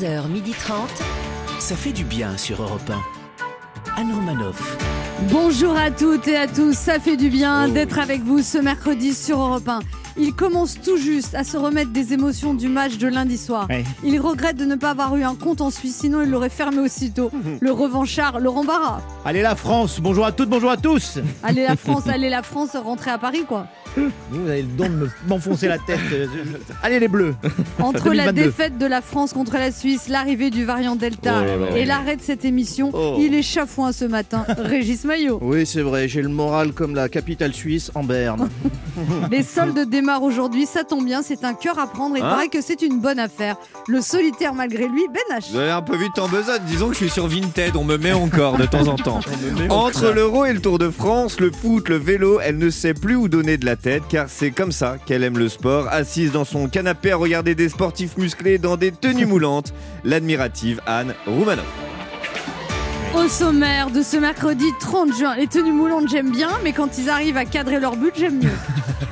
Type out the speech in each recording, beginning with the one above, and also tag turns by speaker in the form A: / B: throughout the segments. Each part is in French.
A: 11h30. Ça fait du bien sur Europe 1. Anne Romanoff.
B: Bonjour à toutes et à tous, ça fait du bien d'être avec vous ce mercredi sur Europe 1. Il commence tout juste à se remettre des émotions du match de lundi soir.
C: Ouais.
B: Il regrette de ne pas avoir eu un compte en Suisse, sinon il l'aurait fermé aussitôt. Le revanchard Laurent Barra.
C: Allez la France, bonjour à toutes, bonjour à tous.
B: Allez la France, allez la France, rentrer à Paris quoi.
C: Vous avez le don de me- m'enfoncer la tête. euh, Allez les bleus.
B: Entre la
C: 2022.
B: défaite de la France contre la Suisse, l'arrivée du variant Delta
D: Oh là là.
B: et l'arrêt de cette émission,
D: Oh.
B: il est chafouin ce matin. Régis Maillot.
D: Oui, c'est vrai, j'ai le moral comme la capitale suisse en berne.
B: Les soldes démarrent aujourd'hui, ça tombe bien, c'est un cœur à prendre et il
E: Hein
B: paraît que c'est une bonne affaire. Le solitaire malgré lui, Ben H.
E: Vous avez un peu vite en besogne, disons que je suis sur Vinted, on me met encore de temps en temps. Entre l'euro et le Tour de France, le foot, le vélo, elle ne sait plus où donner de la tête car c'est comme ça qu'elle aime le sport. Assise dans son canapé à regarder des sportifs musclés dans des tenues moulantes, l'admirative Anne Roumanoff.
B: Au sommaire de ce mercredi 30 juin, les tenues moulantes j'aime bien, mais quand ils arrivent à cadrer leur but, j'aime mieux.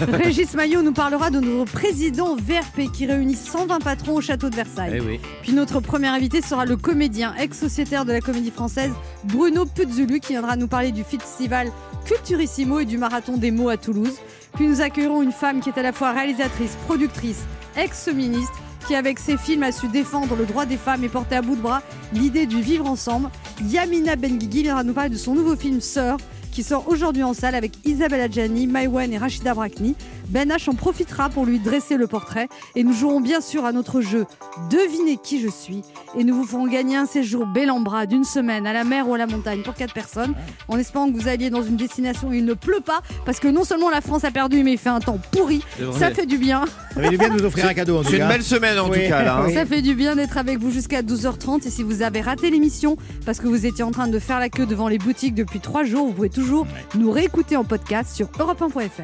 B: Régis Maillot nous parlera de notre président VRP qui réunit 120 patrons au château de Versailles.
C: oui.
B: Puis notre premier invité sera le comédien, ex-sociétaire de la comédie française, Bruno Puzzulu, qui viendra nous parler du festival Culturissimo et du marathon des mots à Toulouse. Puis nous accueillerons une femme qui est à la fois réalisatrice, productrice, ex-ministre, qui avec ses films a su défendre le droit des femmes et porter à bout de bras l'idée du vivre ensemble. Yamina Benguigui viendra nous parler de son nouveau film Sœur, qui sort aujourd'hui en salle avec Isabelle Adjani, Maïwen et Rachida Brakni. Ben H en profitera pour lui dresser le portrait et nous jouerons bien sûr à notre jeu Devinez qui je suis et nous vous ferons gagner un séjour bel en bras d'une semaine à la mer ou à la montagne pour quatre personnes en espérant que vous alliez dans une destination où il ne pleut pas parce que non seulement la France a perdu mais il fait un temps pourri. Ça fait du bien.
C: Ça fait du bien de nous offrir un cadeau en tout
E: C'est une belle semaine en
C: Oui.
E: tout cas là. hein.
C: Oui.
B: Ça fait du bien d'être avec vous jusqu'à 12h30 et si vous avez raté l'émission parce que vous étiez en train de faire la queue devant les boutiques depuis trois jours, vous pouvez toujours nous réécouter en podcast sur europe1.fr.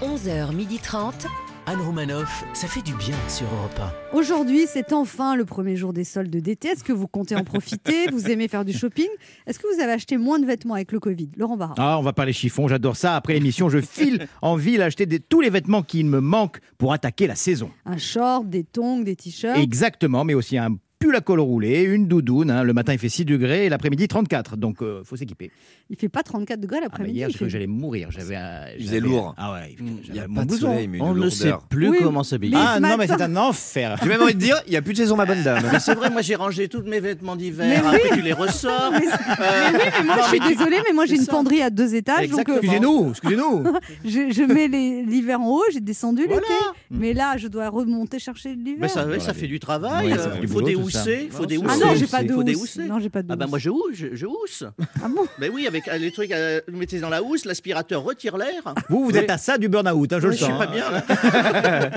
A: 11h30. Anne Romanoff, ça fait du bien sur Europe
B: Aujourd'hui, c'est enfin le premier jour des soldes d'été. Est-ce que vous comptez en profiter? Vous aimez faire du shopping? Est-ce que vous avez acheté moins de vêtements avec le Covid? Laurent Barra.
C: Ah, on va parler chiffon, j'adore ça. Après l'émission, je file en ville acheter des- tous les vêtements qui me manquent pour attaquer la saison.
B: Un short, des tongs, des t-shirts.
C: Exactement, mais aussi un pull à col roulé, une doudoune. hein. Le matin, il fait 6 degrés et l'après-midi, 34. Donc, il faut s'équiper.
B: Il fait pas 34 degrés
C: Ah, bah,
B: l'après-midi.
C: hier, je que
B: fait-
C: j'allais mourir. J'avais un-
E: Il faisait
C: j'avais-
E: lourd.
C: Ah ouais,
D: Il n'y a
C: mon
D: pas de soleil, mais une
F: On ne sait plus
B: Oui,
F: comment s'habiller.
C: Ah non, mais c'est un enfer.
E: J'ai même envie de dire, il n'y a plus de saison ma bonne dame.
F: Mais c'est vrai, moi j'ai rangé tous mes vêtements
B: Mais
F: d'hiver,
B: oui.
F: après tu les ressors.
B: Mais, mais oui, mais moi
F: Non,
B: je suis
F: mais
B: désolée, mais moi j'ai une penderie à deux étages, euh.
C: Excusez-nous, excusez-nous.
B: je, je mets l'hiver en haut, j'ai descendu l'été, mais là je dois remonter chercher l'hiver.
F: Mais ça, ouais,
C: Voilà,
F: ça fait du travail. Euh, Il faut
C: boulot, tout
F: il faut déhousser.
B: ah
D: c'est-
B: non, j'ai pas de
F: faut
B: housse.
F: déhousser.
B: Non, j'ai pas de
F: Ah bah moi je housse, je, je housse.
B: Ah bon
F: Mais oui, avec euh, les trucs, euh, vous mettez dans la housse, l'aspirateur retire l'air.
C: Vous, vous êtes à ça du burn-out, hein, je le
F: Je suis
C: sens.
F: pas bien. là.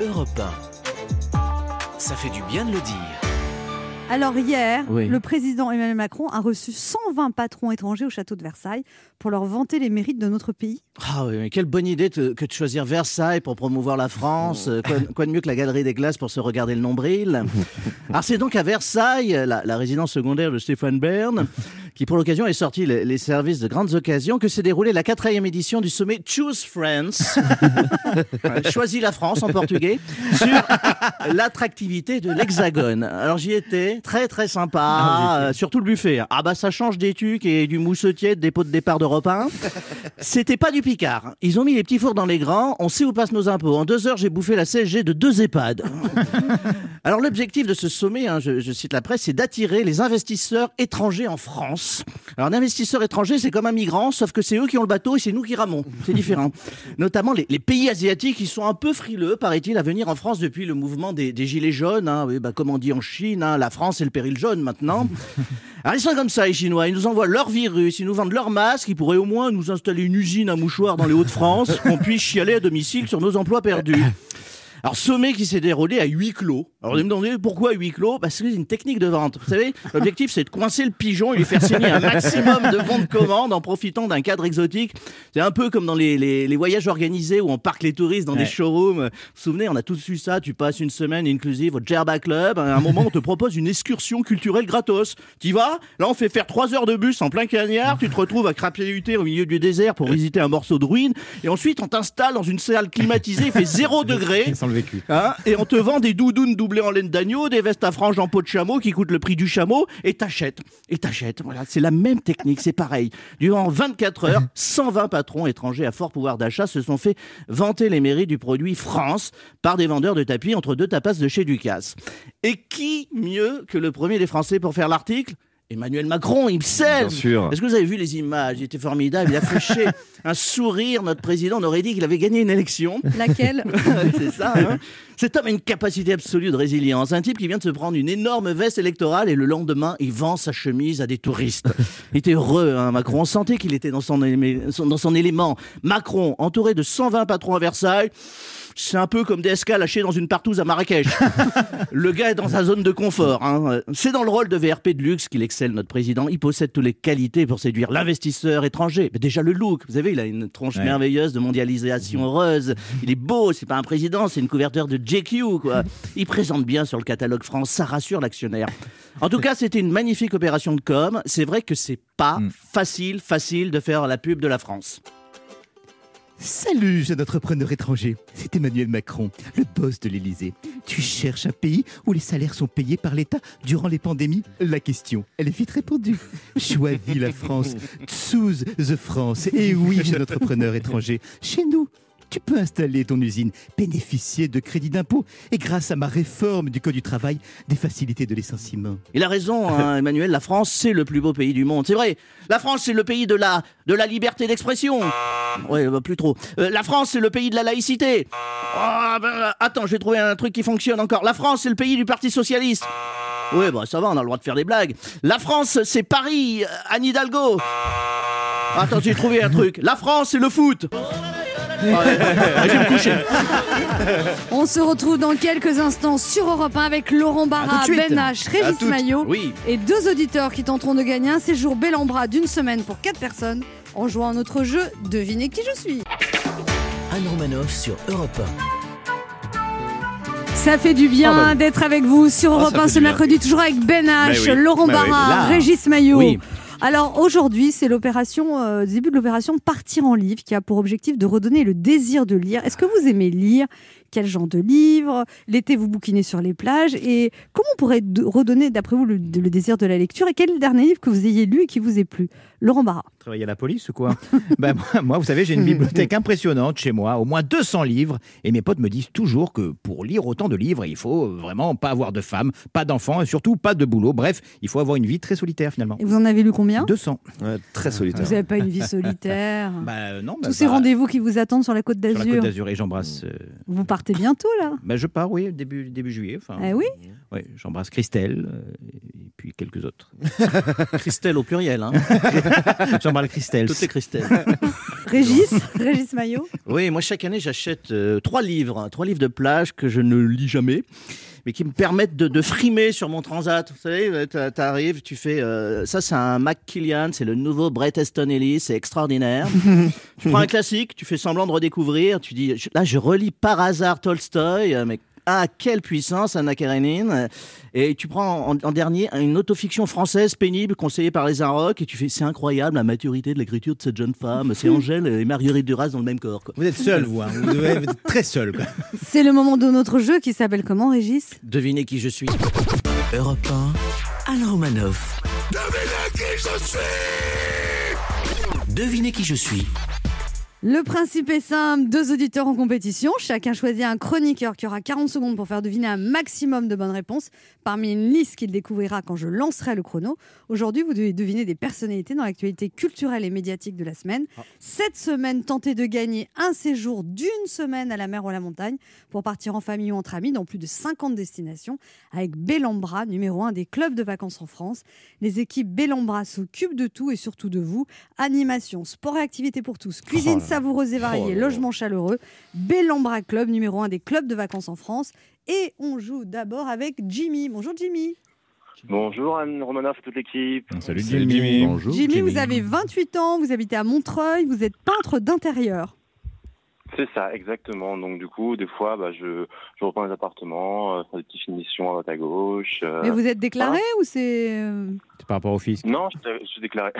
A: 1. Europe 1. Ça fait du bien de le dire.
B: Alors hier,
F: Oui.
B: le président Emmanuel Macron a reçu 120 patrons étrangers au château de Versailles pour leur vanter les mérites de notre pays.
F: Ah oui, mais quelle bonne idée que de choisir Versailles pour promouvoir la France. Euh, Quoi, quoi de mieux que la galerie des glaces pour se regarder le nombril? Alors c'est donc à Versailles, la, la résidence secondaire de Stéphane Bern, qui pour l'occasion est sorti les, les services de grandes occasions, que s'est déroulée la quatrième édition du sommet Choose France, Ouais, choisis la France en portugais, sur l'attractivité de l'Hexagone. Alors j'y étais, très très sympa, euh, surtout le buffet. Ah bah ça change des tucs et du moussetier de dépôt de départ d'Europe 1. C'était pas du Picard. Ils ont mis les petits fours dans les grands. On sait où passent nos impôts. En deux heures, j'ai bouffé la CSG de deux EHPAD. Alors l'objectif de ce sommet, hein, je, je cite la presse, c'est d'attirer les investisseurs étrangers en France. Alors un investisseur étranger, c'est comme un migrant, sauf que c'est eux qui ont le bateau et c'est nous qui ramons. C'est différent. Notamment les, les pays asiatiques, qui sont un peu frileux, paraît-il, à venir en France depuis le mouvement des, des gilets jaunes. hein. Oui, bah, comme on dit en Chine, hein, la France c'est le péril jaune maintenant. Alors ils sont comme ça, les Chinois. Ils nous envoient leur virus, ils nous vendent leurs masques, ils pourraient au moins nous installer une usine à mouchoirs dans les Hauts-de-France, qu'on puisse chialer à domicile sur nos emplois perdus. Alors, sommet qui s'est déroulé à huis clos. Alors, vous me demandez pourquoi huis clos? Parce que c'est une technique de vente. Vous savez, l'objectif, c'est de coincer le pigeon et lui faire signer un maximum de bons de commande en profitant d'un cadre exotique. C'est un peu comme dans les, les- les voyages organisés où on parque les touristes dans
C: Ouais.
F: des showrooms. Vous vous souvenez, on a tous su ça. Tu passes une semaine inclusive au Djerba Club. À un moment, on te propose une excursion culturelle gratos. Tu vas? Là, on fait faire trois heures de bus en plein cagnard. Tu te retrouves à crapuliter au milieu du désert pour visiter un morceau de ruine. Et ensuite, on t'installe dans une salle climatisée. Il fait zéro degré. Hein, et on te vend des doudounes doublés en laine d'agneau, des vestes à franges en peau de chameau qui coûtent le prix du chameau, et t'achètes, et t'achètes. Voilà, c'est la même technique, c'est pareil. Durant 24 heures, 120 patrons étrangers à fort pouvoir d'achat se sont fait vanter les mérites du produit France par des vendeurs de tapis entre deux tapas de chez Ducasse. Et qui mieux que le premier des Français pour faire l'article? Emmanuel Macron,
E: sûr.
F: Est-ce que vous avez vu les images? Il était formidable. Il a fâché un sourire. Notre président on aurait dit qu'il avait gagné une élection.
B: Laquelle?
F: C'est ça. hein Cet homme a une capacité absolue de résilience. Un type qui vient de se prendre une énorme veste électorale et le lendemain, il vend sa chemise à des touristes. Il était heureux, hein, Macron. On sentait qu'il était dans son, élément- son- dans son élément. Macron, entouré de 120 patrons à Versailles. C'est un peu comme DSK lâché dans une partouze à Marrakech. le gars est dans sa zone de confort. hein. C'est dans le rôle de VRP de luxe qu'il excelle, notre président. Il possède toutes les qualités pour séduire l'investisseur étranger. Mais déjà le look, vous savez, il a une tronche
C: Ouais.
F: merveilleuse de mondialisation heureuse. Il est beau, c'est pas un président, c'est une couverture de JQ, quoi. Il présente bien sur le catalogue France, ça rassure l'actionnaire. En tout cas, c'était une magnifique opération de com. C'est vrai que c'est pas
C: Mm.
F: facile, facile de faire la pub de la France.
G: Salut, jeune entrepreneur étranger. C'est Emmanuel Macron, le boss de l'Élysée. Tu cherches un pays où les salaires sont payés par l'État durant les pandémies? La question, elle est vite répondue. Choisis la France. Choose the France. Et oui, jeune entrepreneur étranger, chez nous. Tu peux installer ton usine, bénéficier de crédits d'impôt et grâce à ma réforme du Code du travail, des facilités de licenciement.
F: Il a raison, hein, Emmanuel. La France, c'est le plus beau pays du monde. C'est vrai. La France, c'est le pays de la, de la liberté d'expression. Ouais, bah, plus trop. Euh, la France, c'est le pays de la laïcité. Ah, ben, attends, je vais trouver un truc qui fonctionne encore. La France, c'est le pays du Parti Socialiste. Ouais, bah ça va, on a le droit de faire des blagues. La France, c'est Paris, euh, Anne Hidalgo. Attends, j'ai trouvé un truc. La France, c'est le foot. Je vais me coucher.
B: On se retrouve dans quelques instants sur Europe 1 avec Laurent Barra. Ben H, Régis. Maillot
F: Oui.
B: et deux auditeurs qui tenteront de gagner un séjour bel en bras d'une semaine pour quatre personnes en jouant à notre jeu Devinez qui je suis.
A: Anne Romanoff sur Europe
B: Ça fait du bien
E: Ah bah.
B: d'être avec vous sur
E: Ah,
B: Europe
E: ça
B: 1
E: fait
B: ce mercredi, toujours avec Ben H,
E: oui.
B: Laurent
E: oui.
B: Barra. Régis Maillot.
F: Oui.
B: Alors aujourd'hui, c'est l'opération, euh, début de l'opération Partir en livre qui a pour objectif de redonner le désir de lire. Est-ce que vous aimez lire? Quel genre de livre L'été, vous bouquinez sur les plages. Et comment on pourrait redonner, d'après vous, le, le désir de la lecture Et quel est le dernier livre que vous ayez lu et qui vous ait plu? Laurent Barra.
C: Travailler à la police ou quoi? Ben, moi, moi, vous savez, j'ai une bibliothèque impressionnante chez moi, au moins 200 livres, et mes potes me disent toujours que pour lire autant de livres, il faut vraiment pas avoir de femme, pas d'enfants, et surtout pas de boulot. Bref, il faut avoir une vie très solitaire finalement.
B: Et vous en avez lu combien?
C: 200.
E: Ouais, très solitaire.
B: Vous n'avez pas une vie solitaire?
C: Bah non, bah,
B: Tous ces
C: bah,
B: rendez-vous qui vous attendent sur la Côte
C: sur la Côte
B: d'Azur?
C: d'Azur et j'embrasse. euh,
B: Vous partez bientôt là
C: bah, je pars, oui, début, début juillet. Enfin,
B: Eh oui
C: ouais, j'embrasse Christelle euh, et puis quelques autres.
F: Christelle au pluriel, hein.
C: j'embrasse Christelle.
F: Tout est Christelle.
B: Régis Régis Maillot
F: Oui, moi chaque année j'achète euh, trois livres, hein, trois livres de plage que je ne lis jamais, mais qui me permettent de, de frimer sur mon transat. Vous savez, euh, t'a- t'arrives, tu fais, euh, ça c'est un Macmillan, c'est le nouveau Bret Easton Ellis, c'est extraordinaire. tu prends un classique, tu fais semblant de redécouvrir, tu dis, là je relis par hasard Tolstoy, mais ah, quelle puissance, Anna Karenine. Et tu prends en, en dernier une autofiction française pénible conseillée par les Inrocks et tu fais, c'est incroyable la maturité de l'écriture de cette jeune femme. C'est Angèle et Marguerite Duras dans le même corps. quoi.
C: Vous êtes seul, vous. hein. Vous devez être très seul.
B: C'est le moment de notre jeu qui s'appelle comment Régis?
F: Devinez qui je suis.
A: Europe 1, Anne Romanoff. Devinez qui je suis.
B: Le principe est simple, deux auditeurs en compétition, chacun choisit un chroniqueur qui aura 40 secondes pour faire deviner un maximum de bonnes réponses parmi une liste qu'il découvrira quand je lancerai le chrono. Aujourd'hui, vous devez deviner des personnalités dans l'actualité culturelle et médiatique de la semaine. Cette semaine, tentez de gagner un séjour d'une semaine à la mer ou à la montagne pour partir en famille ou entre amis dans plus de 50 destinations avec Bellambra, numéro un des clubs de vacances en France. Les équipes Bellambra s'occupent de tout et surtout de vous. Animation, sport et activités pour tous, cuisine
E: Oh.
B: Savoureuse et variée,
E: Oh là.
B: logement chaleureux. Bellambra Club, numéro un des clubs de vacances en France. Et on joue d'abord avec Jimmy. Bonjour Jimmy.
H: Bonjour Anne Romanoff, toute l'équipe.
C: Salut,
E: Salut, Jimmy.
C: Bonjour.
B: Jimmy, vous avez 28 ans, vous habitez à Montreuil, vous êtes peintre d'intérieur.
H: C'est ça, exactement. Donc du coup, des fois, bah, je, je reprends les appartements, euh, faire des petites finitions à droite à gauche. euh.
B: Mais vous êtes déclaré ou c'est. euh,
C: C'est par rapport au fisc.
H: Non, je, je suis déclaré.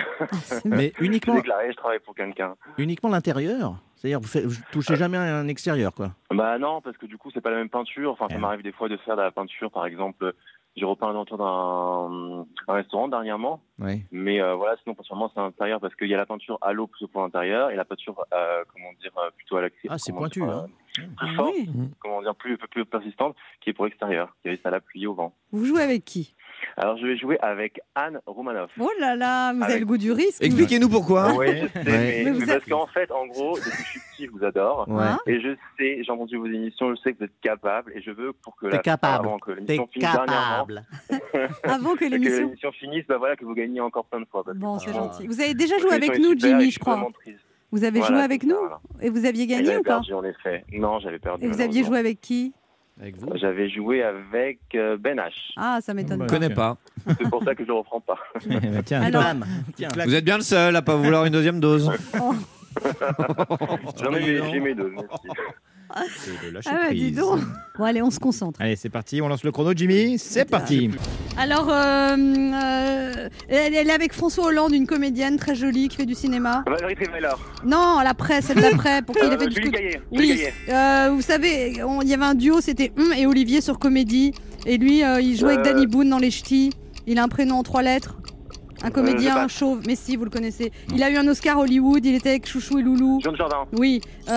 B: c'est-
F: Mais
H: Je suis
F: uniquement,
H: déclaré, je travaille pour quelqu'un.
F: uniquement l'intérieur? C'est-à-dire, vous, faites- vous touchez jamais à un extérieur, quoi?
H: Bah non, parce que du coup, c'est pas la même peinture. Enfin, ça
C: Ouais.
H: m'arrive des fois de faire de la peinture, par exemple. J'ai repeint l'entour d'un un restaurant dernièrement, mais euh, voilà, sinon principalement c'est à l'intérieur parce qu'il y a la peinture à l'eau plutôt pour l'intérieur et la peinture, euh, comment dire, euh, plutôt à l'acrylique.
F: Ah, c'est pointu,
H: dire,
F: hein.
H: euh,
B: Ah
H: plus forte,
B: oui.
H: comment dire, plus, plus persistante, qui est pour l'extérieur, qui risque à la pluie au vent.
B: Vous jouez avec qui?
H: Alors je vais jouer avec Anne Romanoff.
B: Oh là là, vous avez le goût du risque.
E: Expliquez-nous pourquoi.
H: Oui, je sais, mais,
B: Mais vous
H: mais
B: êtes-
H: parce qu'en fait, en gros, depuis que je suis petit, je vous adore.
F: Ouais.
B: Hein
H: Et je sais, j'ai entendu vos émissions, je sais que vous êtes capable et je veux pour que
F: T'es
H: la
F: capable.
H: avant que
F: T'es
H: l'émission finisse
F: capable.
B: Avant que l'émission.
H: finisse, bah voilà, que vous gagnez encore plein de fois.
B: Bon, c'est gentil. Vous avez déjà joué avec nous,
H: super
B: Jimmy,
H: je
B: crois. Vous avez
H: Voilà,
B: joué avec nous
H: ça, voilà.
B: et vous aviez gagné ou pas
H: perdu, en effet. Non, j'avais perdu.
B: Et vous aviez joué avec qui?
F: Avec vous?
H: J'avais joué avec euh, Ben H.
B: Ah, ça m'étonne
C: Bah,
E: Je
B: pas.
E: connais pas.
H: C'est pour ça que je le reprends pas.
C: Bah, tiens,
B: Alors-
F: Bam. Tiens.
E: Vous êtes bien le seul à pas vouloir une deuxième dose.
H: J'en ai j'ai mes deux. merci.
C: c'est le lâcher
B: Ah ouais, dis
C: prise.
B: donc. Bon, allez, on se concentre.
C: Allez, c'est parti, on lance le chrono, Jimmy. C'est parti.
B: Alors, euh, euh, elle, elle est avec François Hollande, une comédienne très jolie qui fait du cinéma.
H: Valérie Trierweiler.
B: Non, à l'après, celle d'après, pour qui il a
H: Euh,
B: fait du
H: Julie
B: scout.
H: Gaillet. Julie
B: Oui,
H: Gaillet.
B: euh, vous savez, on- il y avait un duo, c'était Hum et Olivier sur Comédie. Et lui, euh, il jouait avec
H: Euh.
B: Danny Boone dans Les Ch'tis. Il a un prénom en trois lettres. Un comédien
H: Euh,
B: chauve, mais si, vous le connaissez. Il a eu un Oscar Hollywood, il était avec Chouchou et Loulou.
H: Jean Jardin.
B: Oui. Euh,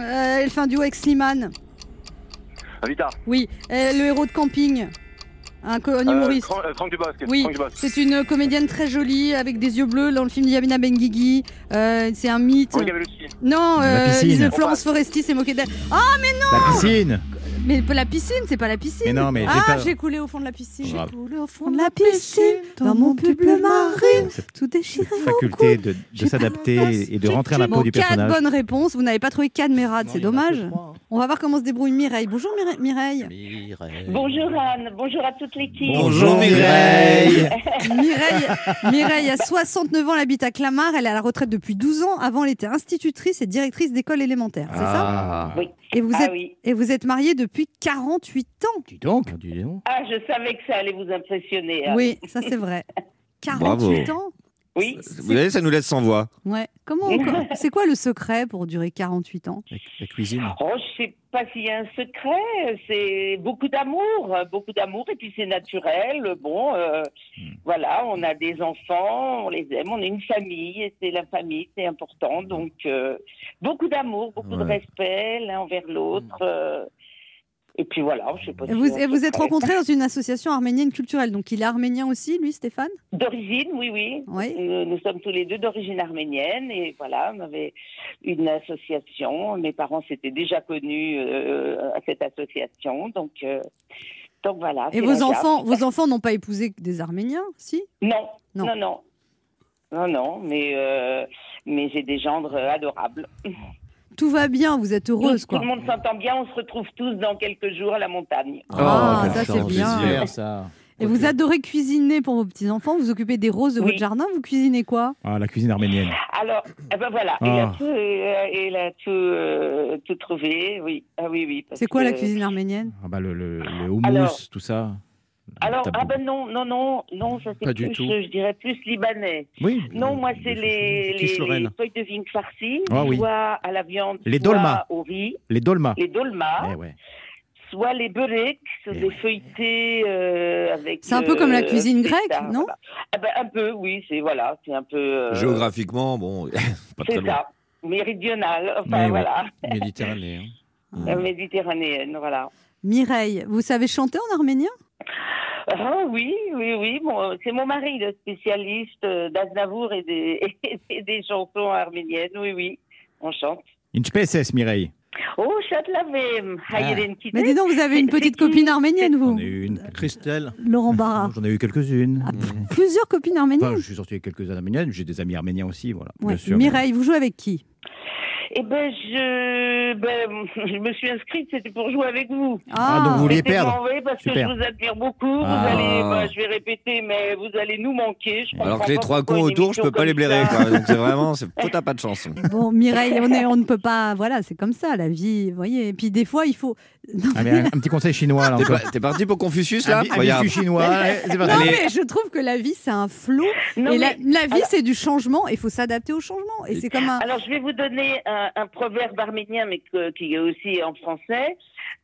B: euh, elle fait un duo avec Slimane.
H: Vita.
B: Oui. Le héros de camping. Un, un
H: Euh,
B: humoriste.
H: Euh, Franck Dubosc.
B: Oui, c'est une comédienne très jolie avec des yeux bleus dans le film d'Yamina Benguigui. Euh, c'est un mythe. Non,
C: La piscine.
B: Lise- Florence Foresti s'est moquée d'elle. Ah,
C: La piscine.
B: Mais la piscine, c'est pas la piscine.
C: Mais non, mais j'ai
B: ah,
C: pas-
B: j'ai coulé au fond de la piscine. J'ai coulé au fond de la piscine, dans mon pull marine, tout déchiré. au
C: Faculté de, de
B: J'ai
C: s'adapter et de rentrer à la
B: Bon,
C: peau du
B: quatre
C: personnage.
B: bonnes réponses. Vous n'avez pas trouvé quatre mérades, c'est dommage. On va voir comment se débrouille Mireille. Bonjour Mire- Mireille.
F: Mireille.
I: Bonjour Anne, bonjour à toute l'équipe.
E: Bonjour Mireille.
B: Mireille, Mireille a 69 ans, elle habite à Clamart, elle est à la retraite depuis 12 ans. Avant, elle était institutrice et directrice d'école élémentaire, c'est ça?
E: Ah.
I: Oui.
B: et vous,
I: Ah
B: êtes,
I: oui.
B: et vous êtes mariée depuis 48 ans
C: Dis donc.
F: Ah, dis donc.
I: Ah, je savais que ça allait vous impressionner. Anne.
B: Oui, ça c'est vrai. 48
E: Bravo.
B: ans
I: Oui.
E: Vous voyez, ça nous laisse sans voix.
B: Ouais. Comment C'est quoi le secret pour durer 48 ans?
F: La, la cuisine.
I: Oh, je sais pas s'il y a un secret. C'est beaucoup d'amour, beaucoup d'amour, et puis c'est naturel. Bon, euh, voilà, on a des enfants, on les aime, on est une famille, et c'est la famille, c'est important. Donc, euh, beaucoup d'amour, beaucoup de
E: Ouais.
I: respect l'un envers l'autre. euh, et puis voilà, je sais pas.
B: Et
I: s'il
B: vous, et vous êtes rencontrés dans une association arménienne culturelle, donc il est arménien aussi, lui, Stéphane?
I: D'origine, oui, oui.
B: Oui.
I: Nous, nous sommes tous les deux d'origine arménienne et voilà, on avait une association. Mes parents s'étaient déjà connus euh, à cette association, donc euh, donc voilà.
B: Et vos enfants, vos enfants n'ont pas épousé des Arméniens, si?
I: Non,
B: Non.
I: non, non, non, non, mais euh, mais j'ai des gendres adorables.
B: Tout va bien, vous êtes heureuse,
I: tout,
B: quoi.
I: tout le monde s'entend bien, on se retrouve tous dans quelques jours à la montagne.
B: Ah,
F: Oh,
B: ça
F: quelle
B: c'est bien.
C: Plaisir, ça.
B: Et vous adorez cuisiner pour vos petits-enfants, vous occupez des roses de
I: Oui.
B: votre jardin, vous cuisinez quoi?
C: Ah, la cuisine arménienne.
I: Alors, eh ben voilà, il a
C: Ah.
I: tout, euh, il a tout, euh, tout trouvé, oui, ah oui, oui.
B: C'est quoi la cuisine arménienne?
C: Ah bah le, le, le houmous,
I: Alors-
C: tout ça.
I: Alors,
C: Tabou.
I: ah ben non, non, non, non, ça c'est
F: Pas du
I: plus,
F: tout.
I: je, je dirais plus libanais.
C: Oui.
I: Non, moi c'est les, feuilles de vigne farcies,
C: Ah oui.
I: soit à la viande,
C: Les
I: soit
C: dolmas.
I: au riz,
C: Les dolmas.
I: les dolmas,
C: Eh ouais.
I: soit les beureks, c'est
C: Eh
I: des
C: ouais.
I: feuilletés euh, avec.
B: C'est un peu comme la
I: euh,
B: cuisine
I: c'est
B: grecque,
I: ça,
B: non?
I: Voilà. Ah ben, Un peu, oui, c'est voilà, c'est un peu. euh,
E: Géographiquement, bon, pas très
I: C'est
E: loin.
I: ça, méridional, enfin
C: oui.
I: voilà,
F: Méditerranée. hein.
I: Méditerranéenne, voilà.
B: Mireille, vous savez chanter en arménien?
I: Ah oui, oui, oui. Bon, c'est mon mari, le spécialiste euh, d'Aznavour et des, et des chansons arméniennes. Oui, oui, on chante.
C: Une spécesse, Mireille.
I: Oh, Chatlavem, Hayren
B: Mais dis donc, vous avez une petite copine arménienne,
C: J'en
B: vous
C: ai eu une.
F: Christelle.
B: Laurent Barra.
C: J'en ai eu quelques-unes.
B: Ah, Plusieurs copines arméniennes
C: Enfin, je suis sorti avec quelques arméniennes. J'ai des amis arméniens aussi, voilà.
B: Ouais.
C: Bien sûr.
B: Mireille, vous jouez avec qui?
I: Eh ben, je, ben, je me suis inscrite, c'était pour jouer avec vous.
C: Ah, donc vous vouliez
I: C'était
C: perdre
I: parce
C: Super.
I: que je vous admire beaucoup.
C: Ah.
I: Vous allez, bah, je vais répéter, mais vous allez nous manquer. Je
E: Alors que les trois cons autour, je peux
I: émission
E: pas les blairer. Quoi. Donc c'est vraiment, c'est t'as pas de chance.
B: Bon, Mireille, on, est, on ne peut pas. Voilà, c'est comme ça, la vie. Vous voyez. Et puis, des fois, il faut. Non,
C: Ah, mais un, un petit conseil chinois là
E: T'es
C: encore.
E: pas- T'es parti pour Confucius
C: Un,
E: là
C: un biscuit chinois. allez, c'est parti.
B: Non, mais je trouve que la vie, c'est un flot.
I: Non,
B: et la,
I: mais-
B: la vie,
I: alors-
B: c'est du changement. et Il faut s'adapter au changement. Et c'est comme un.
I: Alors, je vais vous donner un, un proverbe arménien, mais que- qui est aussi en français.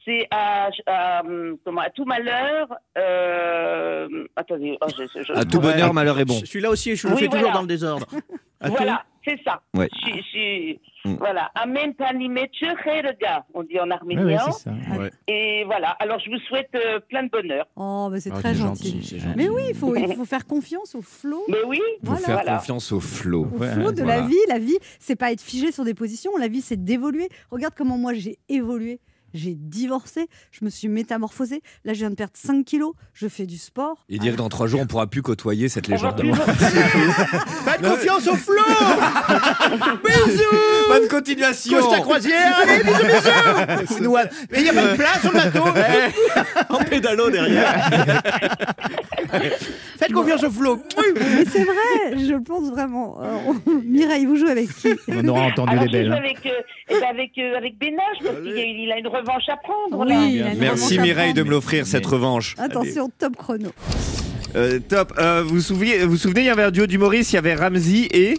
I: C'est à, à, comment, à tout malheur. Euh, attendez, oh, je- je-
E: À tout bonheur, malheur est bon.
F: Celui-là aussi, je le
I: Oui,
F: fais
I: voilà.
F: toujours dans le désordre. À tout
I: Voilà, c'est ça.
E: Ouais.
I: Je- je-
E: Mm.
I: Voilà. Amen on dit en arménien.
C: ouais, c'est ça.
I: Et voilà. Alors, je vous souhaite euh, plein de bonheur.
B: Oh, mais c'est
E: Oh,
B: très gentil.
E: gentil, c'est gentil.
B: Mais oui, il faut, il faut faire confiance au flot.
I: Mais oui.
E: Faut
B: Voilà.
E: faire
I: Voilà.
E: confiance au flot.
B: Au
C: Ouais,
B: flot de
E: voilà.
B: la vie. La vie, c'est pas être figé sur des positions. La vie, c'est d'évoluer. Regarde comment moi j'ai évolué. J'ai divorcé, je me suis métamorphosée. Là, je viens de perdre 5 kilos. Je fais du sport.
E: Et dire que dans trois jours, on pourra plus côtoyer cette légende.
C: Faites confiance au flot
E: Bonne continuation
C: Costa croisière, allez, bisous, bisous. Mais il n'y a pas de place sur le bateau
F: En pédalo derrière.
C: Faites confiance au flot
B: Mais c'est vrai, je le pense vraiment. Euh, Mireille, vous jouez avec qui?
C: On aura entendu les belles. hein.
I: avec, euh, eh ben, avec, euh, avec Bénage, parce qu'il a une revanche à prendre.
B: Oui,
I: là.
E: Merci Mireille de me l'offrir, cette revanche.
B: Attention, top chrono.
E: Euh, top. Euh, vous vous souvenez, vous vous souvenez, il y avait un duo d'humoristes, il y avait Ramsey et...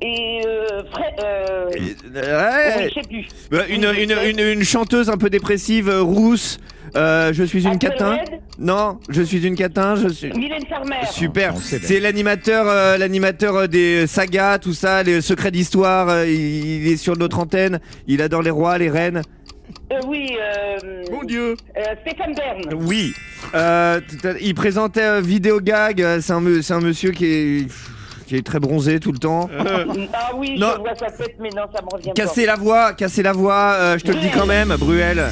I: Et euh, Fred, euh,
E: Ouais.
I: oui, je sais plus.
E: Une, une, une, une chanteuse un peu dépressive, euh, rousse. Euh, je suis une catin.
I: Red,
E: Non, je suis une catin. Je suis.
I: Mylène Farmer.
E: Super.
C: Bien.
E: C'est l'animateur, euh, l'animateur des sagas, tout ça, les secrets d'histoire. euh, il est sur notre antenne. Il adore les rois, les reines.
I: Euh, oui, euh,
E: Mon Dieu.
I: euh, Stéphane Bern.
E: Oui. Euh, il présentait euh, vidéo gag. C'est un, me- c'est un monsieur qui est qui est très bronzé tout le temps.
I: Ah oui,
E: Non.
I: je vois sa tête, mais non, ça me revient
E: Casser la voix, casser la voix. euh, je te le dis quand même, Bruel.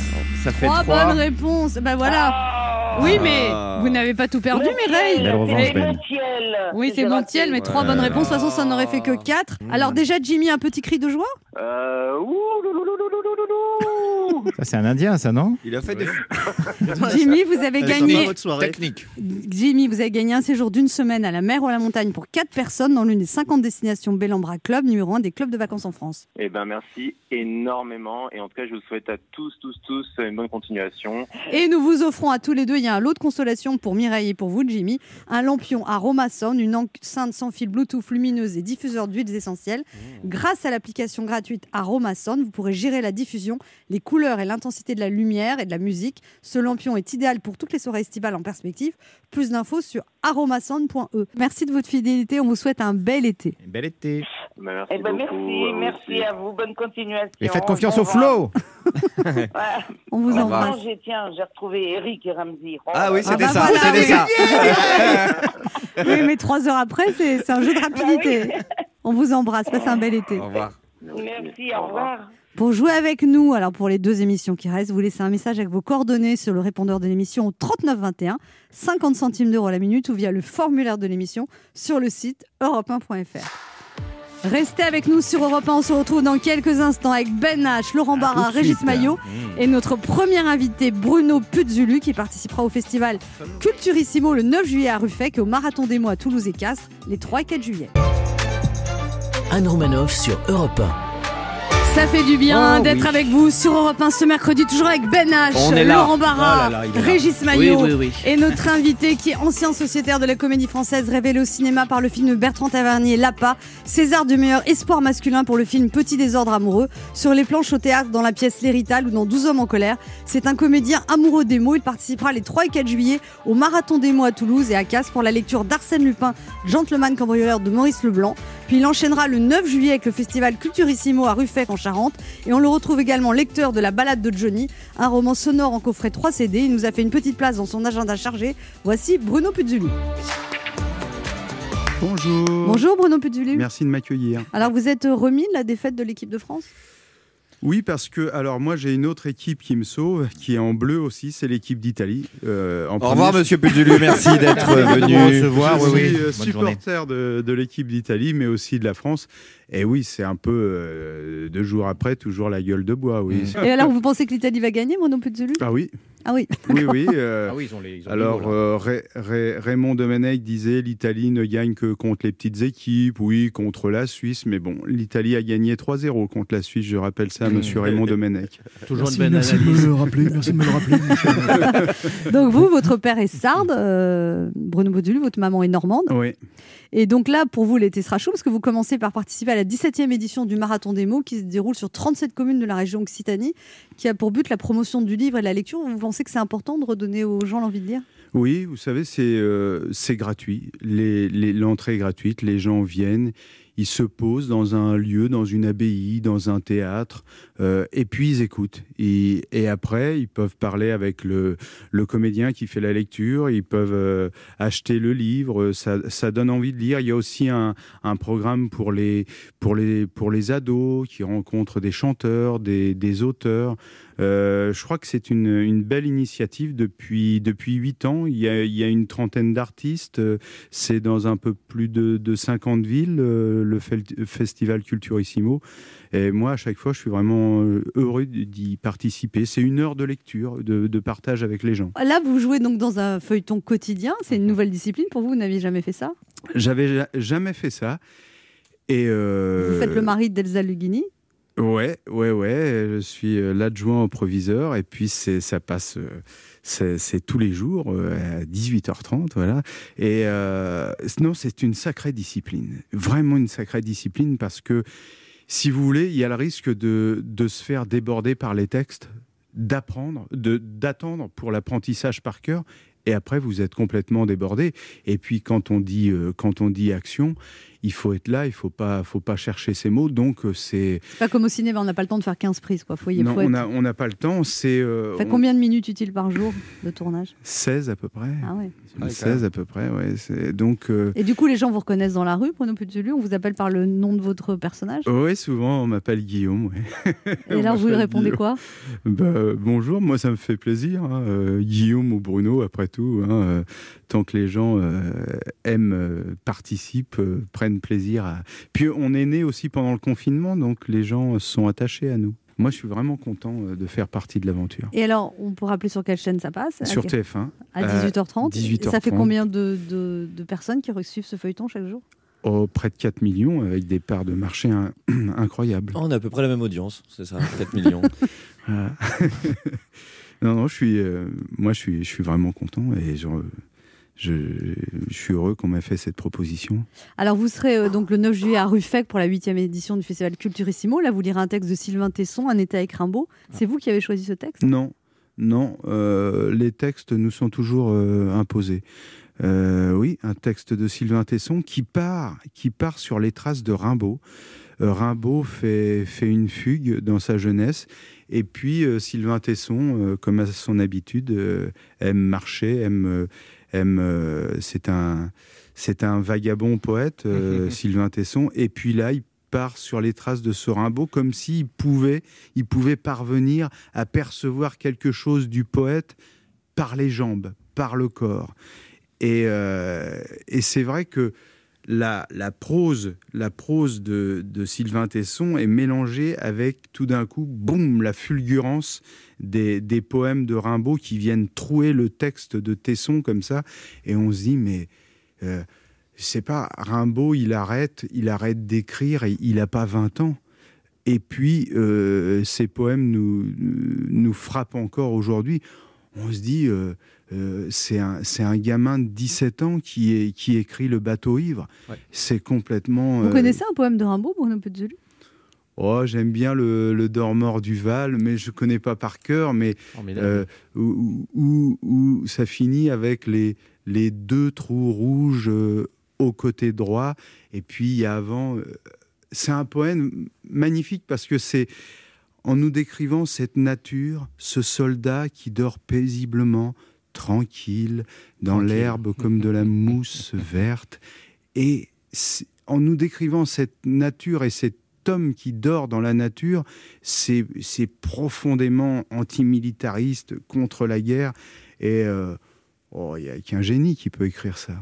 E: Ça fait
B: Trois
E: trois.
B: bonnes réponses. Ben voilà.
I: Ah.
B: Oui, mais
E: Ah.
B: vous n'avez pas tout perdu, Mireille.
C: Belle revanche,
I: c'est
C: Ben.
I: Montiel.
B: Oui, c'est Montiel, mais trois bonnes réponses. De toute façon, ça n'aurait fait que quatre. Alors déjà, Jimmy, un petit cri de joie?
H: Euh, ouh, lou, lou, lou, lou, lou, lou, lou.
C: Ça, c'est un Indien, ça, non
E: Il a fait des
B: Jimmy, vous avez gagné. Jimmy, vous avez gagné un séjour d'une semaine à la mer ou à la montagne pour quatre personnes dans l'une des 50 destinations Bellambra Club, numéro un des clubs de vacances en France.
H: Eh ben, merci énormément. Et en tout cas, je vous souhaite à tous, tous, tous une bonne continuation.
B: Et nous vous offrons à tous les deux, il y a un lot de consolation pour Mireille et pour vous, Jimmy, un lampion Aroma Sound, une enceinte sans fil Bluetooth lumineuse et diffuseur d'huiles essentielles. Grâce à l'application gratuite Aroma Sound, vous pourrez gérer la diffusion, les couleurs et l'intensité de la lumière et de la musique. Ce lampion est idéal pour toutes les soirées estivales en perspective. Plus d'infos sur aromasound.e. Merci de votre fidélité, on vous souhaite un bel été.
C: Bel été.
H: Ben, merci
I: Eh ben,
H: beaucoup.
I: merci,
H: à vous
I: merci
H: aussi.
I: à vous. Bonne continuation.
C: Et faites confiance au
I: Ouais.
B: On vous embrasse.
I: Tiens, j'ai retrouvé Eric et Ramsey. Oh,
E: Ah oui,
B: Ah
E: c'était
B: bah
E: ça,
B: voilà, oui.
E: ça.
B: Oui, mais trois heures après, c'est c'est un jeu de rapidité. On vous embrasse, passez un bel été.
E: Au revoir.
I: Merci, au revoir.
B: Pour jouer avec nous, alors pour les deux émissions qui restent, vous laissez un message avec vos coordonnées sur le répondeur de l'émission au 3921, 50 centimes d'euros la minute ou via le formulaire de l'émission sur le site europe1.fr. Restez avec nous sur Europe 1, on se retrouve dans quelques instants avec Ben H, Laurent Barra, Régis
C: suite.
B: Maillot et notre premier invité Bruno Puzzulu qui participera au festival Culturissimo le 9 juillet à Ruffec et au Marathon des mots à Toulouse et Castres les 3 et 4 juillet.
A: Anne Romanoff sur Europe
B: Ça fait du bien
C: Oh,
B: d'être
C: oui.
B: avec vous sur Europe 1 ce mercredi, toujours avec Ben H. Laurent Barra,
C: Oh là là.
B: Régis Maillot
F: Oui, oui, oui.
B: et notre invité qui est ancien sociétaire de la comédie française révélé au cinéma par le film de Bertrand Tavernier Lapa, César de meilleur espoir masculin pour le film Petit désordre amoureux, sur les planches au théâtre dans la pièce L'Hérital ou dans 12 hommes en colère. C'est un comédien amoureux des mots, il participera les 3 et 4 juillet au Marathon des mots à Toulouse et à Castres pour la lecture d'Arsène Lupin, Gentleman cambrioleur de Maurice Leblanc. Puis il enchaînera le 9 juillet avec le festival Culturissimo à Ruffec en Charente. Et on le retrouve également lecteur de La balade de Johnny, un roman sonore en coffret 3 CD. Il nous a fait une petite place dans son agenda chargé. Voici Bruno Puzzulu.
J: Bonjour.
B: Bonjour Bruno Puzzulu.
J: Merci de m'accueillir.
B: Alors vous êtes remis de la défaite de l'équipe de France?
J: Oui, parce que alors moi j'ai une autre équipe qui me sauve, qui est en bleu aussi, c'est l'équipe d'Italie. Euh, en
E: Au revoir, monsieur Puzulu, merci d'être venu.
J: Je
C: Recevoir, oui, oui.
J: suis euh, supporter de, de l'équipe d'Italie, mais aussi de la France. Et oui, c'est un peu euh, deux jours après, toujours la gueule de bois, oui.
B: Et alors, vous pensez que l'Italie va gagner, Bruno Puzzulu
J: Ah oui,
B: Ah oui.
J: oui, oui. euh,
C: Ah oui, ils ont les. ils ont le
J: Alors, euh, Ray- Ray- Raymond Domenech disait l'Italie ne gagne que contre les petites équipes, oui, contre la Suisse, mais bon, l'Italie a gagné 3-0 contre la Suisse, je rappelle ça à monsieur Raymond Domenech.
F: Toujours
G: Merci,
F: une bonne
G: merci de
F: analyse.
G: me le rappeler. Merci de me le rappeler.
B: Donc, vous, votre père est sarde, euh, Bruno Puzzulu, votre maman est normande.
J: Oui,
B: Et donc là, pour vous, l'été sera chaud parce que vous commencez par participer à la 17e édition du Marathon des mots qui se déroule sur 37 communes de la région Occitanie, qui a pour but la promotion du livre et de la lecture. Vous pensez que c'est important de redonner aux gens l'envie de lire?
J: Oui, vous savez, c'est euh, gratuit. L'entrée est gratuite, les gens viennent, ils se posent dans un lieu, dans une abbaye, dans un théâtre, euh, et puis ils écoutent. Et, après, ils peuvent parler avec le, comédien qui fait la lecture, ils peuvent euh, acheter le livre, ça, ça donne envie de lire. Il y a aussi un, programme pour les, pour, les, pour les ados qui rencontrent des chanteurs, des auteurs. Euh, je crois que c'est une, une belle initiative depuis depuis huit ans. Il y a, il y a une trentaine d'artistes. C'est dans un peu plus de, de 50 villes euh, le fel- festival Culturissimo. Et moi, à chaque fois, je suis vraiment euh, heureux d'y participer. C'est une heure de lecture, de, de partage avec les gens.
B: Là, vous jouez donc dans un feuilleton quotidien. C'est une nouvelle discipline pour vous. Vous n'aviez jamais fait ça?
J: J'avais ja- jamais fait ça. Et euh,
B: Vous faites le mari d'Elsa Lugini.
J: Ouais, ouais, ouais. Je suis euh, l'adjoint au proviseur et puis ça passe, euh, tous les jours euh, à 18h30, voilà. Et euh, non, c'est une sacrée discipline, vraiment une sacrée discipline parce que si vous voulez, il y a le risque de, se faire déborder par les textes, d'apprendre, de d'attendre pour l'apprentissage par cœur. Et après, vous êtes complètement débordé. Et puis, quand on dit, quand on dit action, il faut être là, il faut pas, faut pas chercher ces mots. Donc, euh, c'est
B: pas comme au cinéma, on n'a pas le temps de faire 15 prises. Quoi. Faut, y-
J: non,
B: faut
J: on
B: être-
J: n'a on n'a pas le temps. C'est euh,
B: Fait
J: on-
B: combien de minutes utiles par jour de tournage?
J: 16 à peu près.
B: Ah ouais.
J: 16 à peu près, ouais. Donc, euh,
B: Et du coup, les gens vous reconnaissent dans la rue, Bruno Puzzulu. On vous appelle par le nom de votre personnage?
J: ouais, souvent on m'appelle Guillaume. ouais.
B: Et alors, vous lui répondez
J: Guillaume.
B: quoi?
J: Bah, bonjour, moi ça me fait plaisir. hein, euh, Guillaume ou Bruno, après tout, hein, euh, tant que les gens euh, aiment, participent, euh, prennent plaisir. À... Puis on est né aussi pendant le confinement, donc les gens se sont attachés à nous. Moi, je suis vraiment content euh, de faire partie de l'aventure.
B: Et alors, on peut rappeler sur quelle chaîne ça passe?
J: Sur
B: À-
J: TF1.
B: À
J: euh,
B: 18h30.
J: 18h30.
B: Ça fait combien de, de- de personnes qui suivent ce feuilleton chaque jour?
J: Oh, près de 4 millions avec des parts de marché in- incroyables.
E: On a à peu près la même audience, c'est ça, 4 millions.
J: Voilà. non, non, je suis, euh, moi, je suis, je suis vraiment content et je, je, je suis heureux qu'on m'ait fait cette proposition.
B: Alors, vous serez euh, donc le 9 juillet à Ruffec pour la 8e édition du festival Culturissimo. Là, vous lirez un texte de Sylvain Tesson, Un été avec Rimbaud. C'est vous qui avez choisi ce texte?
J: Non, non, euh, les textes nous sont toujours euh, imposés. Oui, un texte de Sylvain Tesson qui part, qui part sur les traces de Rimbaud. Rimbaud fait, fait une fugue dans sa jeunesse. Et puis Sylvain Tesson, comme à son habitude, aime marcher, aime, aime. euh, c'est un, c'est un vagabond poète, euh, Sylvain Tesson. Et puis là, il part sur les traces de ce Rimbaud, comme s'il pouvait, il pouvait parvenir à percevoir quelque chose du poète par les jambes, par le corps. Et, euh, et c'est vrai que la, prose, la prose de, Sylvain Tesson est mélangée avec tout d'un coup, boum, la fulgurance des, des poèmes de Rimbaud qui viennent trouer le texte de Tesson comme ça. Et on se dit, mais euh, je sais pas, Rimbaud, il arrête, il arrête d'écrire et il n'a pas 20 ans. Et puis, euh, ces poèmes nous, nous frappent encore aujourd'hui. On se dit, euh, euh, c'est un, c'est un gamin de 17 ans qui, est, qui écrit Le bateau ivre. C'est complètement.
B: Vous
J: euh,
B: connaissez un poème de Rimbaud, Bruno Puzzulu
J: Oh, j'aime bien le, le Dormeur du Val, mais je connais pas par cœur. Mais
C: Formidable.
J: euh, où, où- où ça finit avec les, les deux trous rouges euh, au côté droit, et puis il y a avant. euh, c'est un poème magnifique parce que c'est en nous décrivant cette nature, ce soldat qui dort paisiblement, tranquille, dans l'herbe comme de la mousse verte, et en nous décrivant cette nature et cette homme qui dort dans la nature, c'est c'est profondément antimilitariste, contre la guerre. Et euh, oh, il n'y a qu'un génie qui peut écrire ça.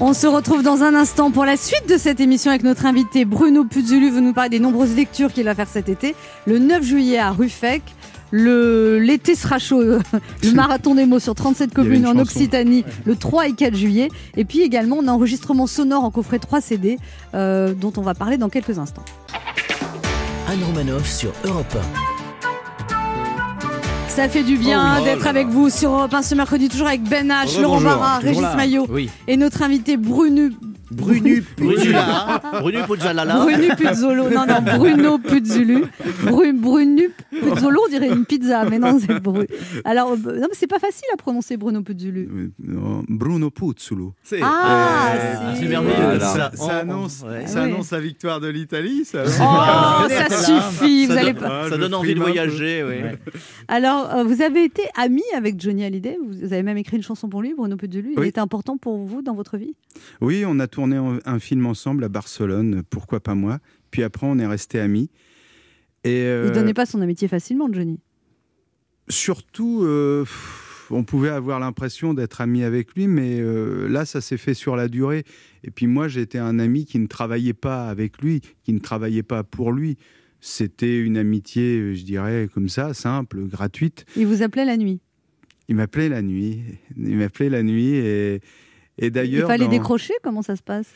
B: On se retrouve dans un instant pour la suite de cette émission avec notre invité Bruno Puzulu. Vous nous parler des nombreuses lectures qu'il va faire cet été. Le 9 juillet à Ruffec. Le l'été sera chaud, le marathon des mots sur 37
J: Il y avait
B: communes
J: une
B: en
J: chanson.
B: Occitanie le 3 et 4 juillet. Et puis également un enregistrement sonore en coffret 3 CD euh, dont on va parler dans quelques instants.
A: Anne Romanoff sur Europe
B: Ça fait du bien d'être avec vous sur Europe 1 ce mercredi, toujours avec Ben H, Laurent. Barra, Régis. Maillot
C: Oui.
B: et notre invité Brunu.
F: Brunu Puzzula. Brunu Puzzalala.
B: Brunu Puzzolo, non, non, Bruno Puzzulu. Bru, Brunu Puzzolo, on dirait une pizza, mais non, c'est Bru. Alors, euh, non, mais c'est pas facile à prononcer Bruno Puzzulu.
J: Euh, Bruno Puzzolo.
B: Ah,
F: Ah,
B: si.
F: c'est merveilleux.
E: Voilà.
F: Ça,
J: Ça
F: on-
J: annonce,
F: ouais.
J: ça annonce la victoire de l'Italie, ça.
B: Oh, ça suffit, vous
F: Ça
B: allez
F: donne,
B: pas.
J: Ah,
F: ça
J: je
F: donne envie de voyager, oui.
B: Alors, euh, vous avez été ami avec Johnny Hallyday, vous avez même écrit une chanson pour lui, Bruno Puzzulu. Il
J: Oui.
B: était important pour vous dans votre vie?
J: Oui, on a tourné un- un film ensemble à Barcelone, pourquoi pas moi. Puis après, on est restés amis. Et
B: Il
J: euh,
B: donnait pas son amitié facilement, Johnny.
J: surtout, euh, on pouvait avoir l'impression d'être ami avec lui, mais euh, là, ça s'est fait sur la durée. Et puis moi, j'étais un ami qui ne travaillait pas avec lui, qui ne travaillait pas pour lui. C'était une amitié, je dirais, comme ça, simple, gratuite.
B: Il vous appelait la nuit.
J: Il m'appelait la nuit. Il m'appelait la nuit et, et
B: Il
J: d'ailleurs.
B: fallait
J: dans-
B: décrocher, comment ça se passe?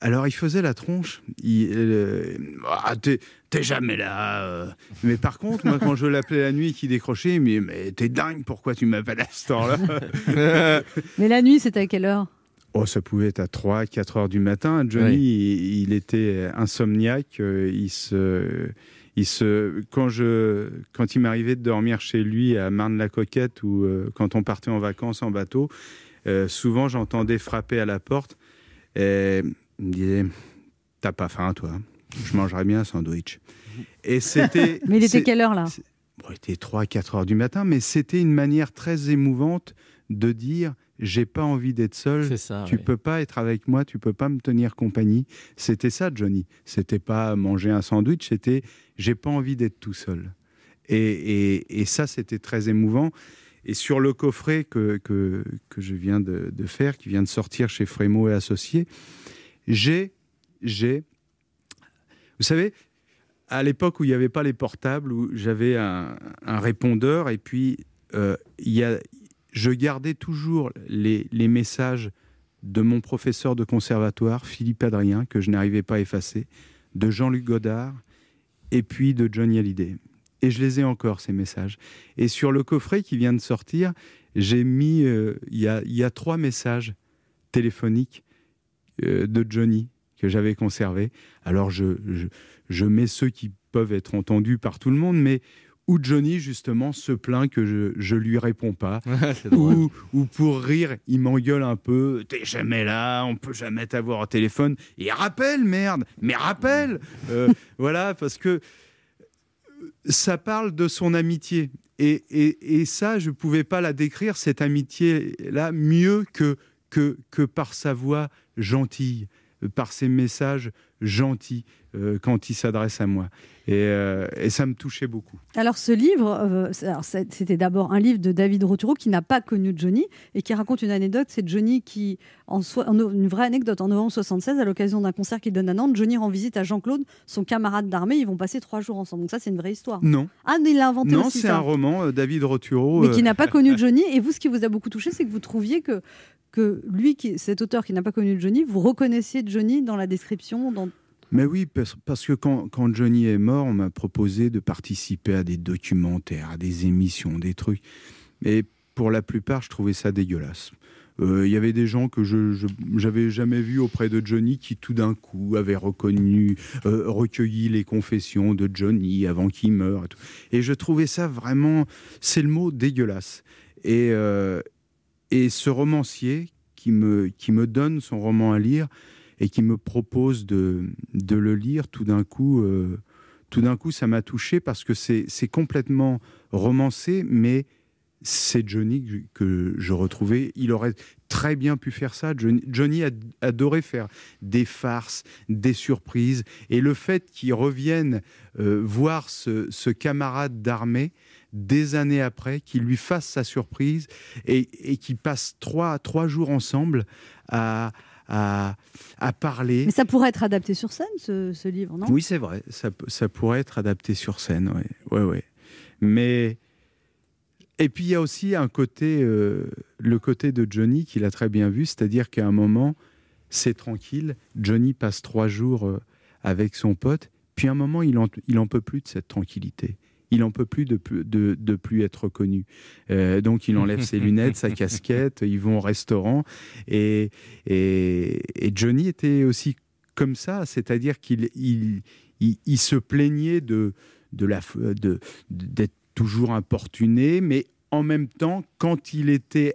J: Alors, il faisait la tronche. Il, euh, Ah, t'es, t'es jamais là. euh. Mais par contre, moi, quand je l'appelais la nuit et qu'il décrochait, il me dit Mais t'es dingue, pourquoi tu m'appelles à ce temps-là?
B: Mais la nuit, c'était à quelle heure?
J: Oh, ça pouvait être à 3, 4 heures du matin. Johnny, il, il était insomniaque. euh, Il se. Il se, quand, je, quand il m'arrivait de dormir chez lui à Marne-la-Coquette ou euh, quand on partait en vacances en bateau, euh, souvent j'entendais frapper à la porte et il me disait T'as pas faim, toi Je mangerais bien un sandwich. Et c'était.
B: Mais il était quelle heure là
J: Bon, il était 3, 4 heures du matin, mais c'était une manière très émouvante de dire J'ai pas envie d'être seul.
F: Ça.
J: Tu
F: oui.
J: peux pas être avec moi, tu peux pas me tenir compagnie. C'était ça, Johnny. C'était pas manger un sandwich, c'était j'ai pas envie d'être tout seul. Et, et- et ça, c'était très émouvant. Et sur le coffret que, que, que je viens de, faire, qui vient de sortir chez Frémo et Associés, j'ai, j'ai, vous savez, à l'époque où il n'y avait pas les portables, où j'avais un, répondeur, et puis euh, y a, je gardais toujours les, les messages de mon professeur de conservatoire, Philippe Adrien, que je n'arrivais pas à effacer, de Jean-Luc Godard, et puis de Johnny Hallyday. Et je les ai encore, ces messages. Et sur le coffret qui vient de sortir, j'ai mis, euh, il y, a, il y a trois messages téléphoniques euh, de Johnny que j'avais conservés. Alors je, je, je mets ceux qui peuvent être entendus par tout le monde, mais où Johnny, justement, se plaint que je, je lui réponds pas. Ou, ou pour rire, il m'engueule un peu. T'es jamais là, on peut jamais t'avoir au téléphone. Et rappelle, merde, mais rappelle Euh, Voilà, parce que ça parle de son amitié. Et, et, et ça, je ne pouvais pas la décrire, cette amitié-là, mieux que, que, que par sa voix gentille, euh, par ses messages gentils euh, quand il s'adresse à moi. Et, euh, et ça me touchait beaucoup.
B: Alors ce livre, euh, c'était d'abord un livre de David Roturo qui n'a pas connu Johnny et qui raconte une anecdote. C'est Johnny qui, en en- une vraie anecdote, en novembre 76, à l'occasion d'un concert qu'il donne à Nantes, Johnny rend visite à Jean-Claude, son camarade d'armée. Ils vont passer trois jours ensemble. Donc ça, c'est une vraie histoire.
J: Non,
B: Ah, mais il l'a inventé
J: non c'est un roman, David Roturo.
B: mais qui n'a pas connu Johnny. Et vous, ce qui vous a beaucoup touché, c'est que vous trouviez que, que lui, qui, cet auteur qui n'a pas connu Johnny, vous reconnaissiez Johnny dans la description. Dans...
J: Mais oui, parce, que quand, Johnny est mort, on m'a proposé de participer à des documentaires, à des émissions, des trucs. Et pour la plupart, je trouvais ça dégueulasse. Euh, Il y avait des gens que je n'avais jamais vus auprès de Johnny qui tout d'un coup avaient reconnu, euh, recueilli les confessions de Johnny avant qu'il meure. Et je trouvais ça vraiment, c'est le mot dégueulasse. Et, euh, et ce romancier qui me, qui me donne son roman à lire, et qui me propose de, de le lire, tout d'un coup, euh, coup, ça m'a touché parce que c'est complètement romancé, mais c'est Johnny que- je retrouvais. Il aurait très bien pu faire ça. Johnny, Johnny ad- adorait faire des farces, des surprises. Et le fait qu'il revienne euh, voir ce, ce camarade d'armée des années après, qu'il lui fasse sa surprise et, et qu'ils passent trois, trois jours ensemble à, à, à parler.
B: Mais ça pourrait être adapté sur scène, ce, ce livre, non?
J: Oui, c'est vrai. Ça, pourrait être adapté sur scène, ouais. Ouais, ouais. Mais. Et puis, il y a aussi un côté, euh, le côté de Johnny qu'il a très bien vu, c'est-à-dire qu'à un moment, c'est tranquille. Johnny passe trois jours euh, avec son pote, puis à un moment, il en, il en peut plus de cette tranquillité. Il en peut plus de, de, de plus être reconnu. Euh, donc, il enlève ses lunettes, sa casquette, ils vont au restaurant. Et, et, et Johnny était aussi comme ça, c'est-à-dire qu'il il, il, il se plaignait de, de la, de, d'être toujours importuné, mais en même temps, quand il était